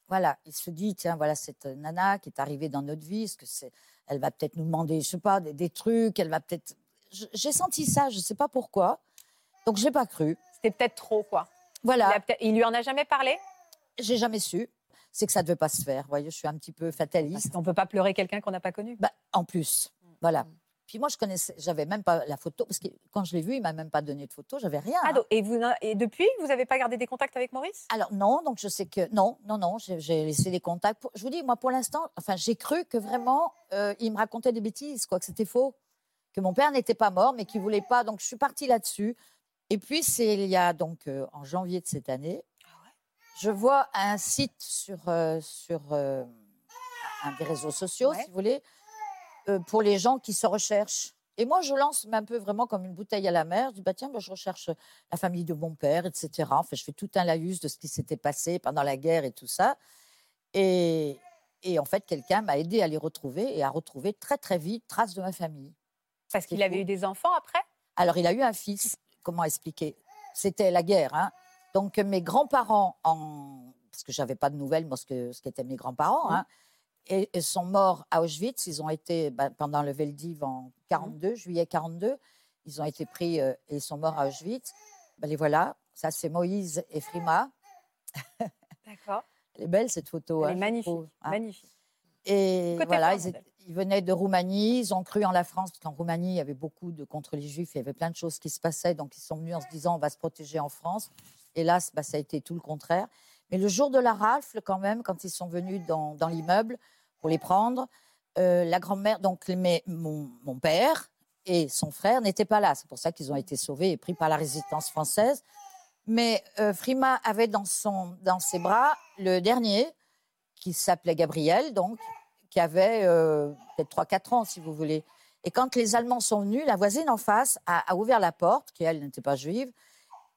voilà, il se dit, tiens, voilà cette nana qui est arrivée dans notre vie, est-ce que c'est, elle va peut-être nous demander, je sais pas, des, des trucs, elle va peut-être. J'ai senti ça, je ne sais pas pourquoi. Donc, je l'ai pas cru. C'était peut-être trop, quoi. Il, Voilà, il lui en a jamais parlé? J'ai jamais su. C'est que ça ne devait pas se faire. Vous voyez, je suis un petit peu fataliste. Parce qu'on peut pas pleurer quelqu'un qu'on n'a pas connu. Bah, en plus, Mm. voilà. Puis moi, je connaissais, j'avais même pas la photo, parce que quand je l'ai vu, il m'a même pas donné de photo, j'avais rien. Ah, hein. donc- et, vous, et depuis, vous n'avez pas gardé des contacts avec Maurice? Alors non, donc je sais que non, non, non, j'ai laissé les contacts. Pour- je vous dis, moi, pour l'instant, enfin, j'ai cru que vraiment, euh, il me racontait des bêtises, quoi, que c'était faux, que mon père n'était pas mort, mais qu'il voulait pas. Donc je suis partie là-dessus. Et puis c'est il y a donc euh, en janvier de cette année, je vois un site sur euh, sur un des réseaux sociaux, Ouais. si vous voulez, pour les gens qui se recherchent. Et moi, je lance un peu vraiment comme une bouteille à la mer. Je dis, bah, tiens, bah, je recherche la famille de mon père, etc. Enfin, je fais tout un laïus de ce qui s'était passé pendant la guerre et tout ça. Et, et en fait, quelqu'un m'a aidé à les retrouver et à retrouver très, très vite traces de ma famille. Parce qu'il avait eu des enfants après? Alors, il a eu un fils. Comment expliquer? C'était la guerre. Hein Donc, mes grands-parents, en... parce que j'avais pas de nouvelles, moi, ce qu'étaient mes grands-parents, hein, et, et sont morts à Auschwitz. Ils ont été, ben, pendant le Veldiv en 42, juillet 42, ils ont été pris euh, et ils sont morts à Auschwitz. Ben, les voilà. Ça, c'est Moïse et Frima. D'accord. Elle est belle, cette photo. Elle hein, est magnifique. hein. magnifique. Et Côté voilà, ils, étaient- peut-être. ils venaient de Roumanie, ils ont cru en la France, parce qu'en Roumanie, il y avait beaucoup de contre les Juifs, il y avait plein de choses qui se passaient, donc ils sont venus en se disant on va se protéger en France. Hélas, bah, ça a été tout le contraire. Mais le jour de la rafle, quand même, quand ils sont venus dans, dans l'immeuble pour les prendre, euh, la grand-mère, donc mais mon, père et son frère n'étaient pas là. C'est pour ça qu'ils ont été sauvés et pris par la résistance française. Mais euh, Frima avait dans, ses bras le dernier, qui s'appelait Gabriel, donc, qui avait euh, peut-être 3-4 ans, si vous voulez. Et quand les Allemands sont venus, la voisine en face a, ouvert la porte, qui elle n'était pas juive.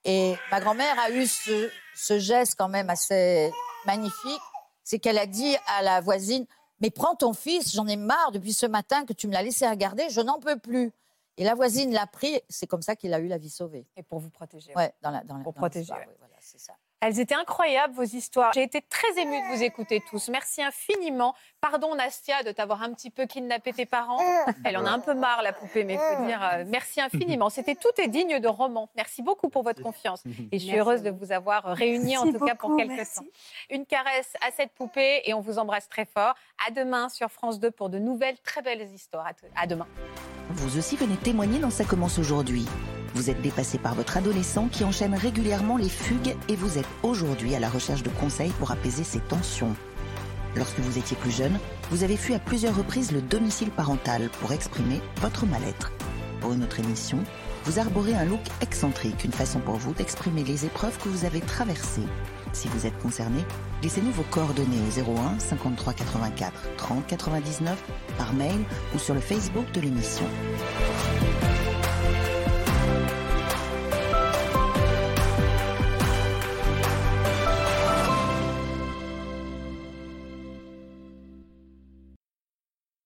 Et ma grand-mère a eu ce geste quand même assez magnifique. C'est qu'elle a dit à la voisine Mais prends ton fils, j'en ai marre depuis ce matin que tu me l'as laissé regarder, je n'en peux plus. Et la voisine l'a pris, c'est comme ça qu'il a eu la vie sauvée. Et pour vous protéger. Ouais, dans la, dans la, Pour dans protéger, ouais. voilà, c'est ça. Elles étaient incroyables, vos histoires. J'ai été très émue de vous écouter tous. Merci infiniment. Pardon, Nastia, de t'avoir un petit peu kidnappé tes parents. Elle en a un peu marre, la poupée, mais il faut dire euh, merci infiniment. C'était tout est digne de roman. Merci beaucoup pour votre confiance. Et je suis Merci. heureuse de vous avoir réunis, en tout cas pour quelques merci. temps. Une caresse à cette poupée et on vous embrasse très fort. À demain sur France 2 pour de nouvelles, très belles histoires. À, à demain. Vous aussi venez témoigner dans Ça commence aujourd'hui. Vous êtes dépassé par votre adolescent qui enchaîne régulièrement les fugues et vous êtes aujourd'hui à la recherche de conseils pour apaiser ses tensions. Lorsque vous étiez plus jeune, vous avez fui à plusieurs reprises le domicile parental pour exprimer votre mal-être. Pour une autre émission, vous arborez un look excentrique, une façon pour vous d'exprimer les épreuves que vous avez traversées. Si vous êtes concerné, laissez-nous vos coordonnées au 01 53 84 30 99 par mail ou sur le Facebook de l'émission.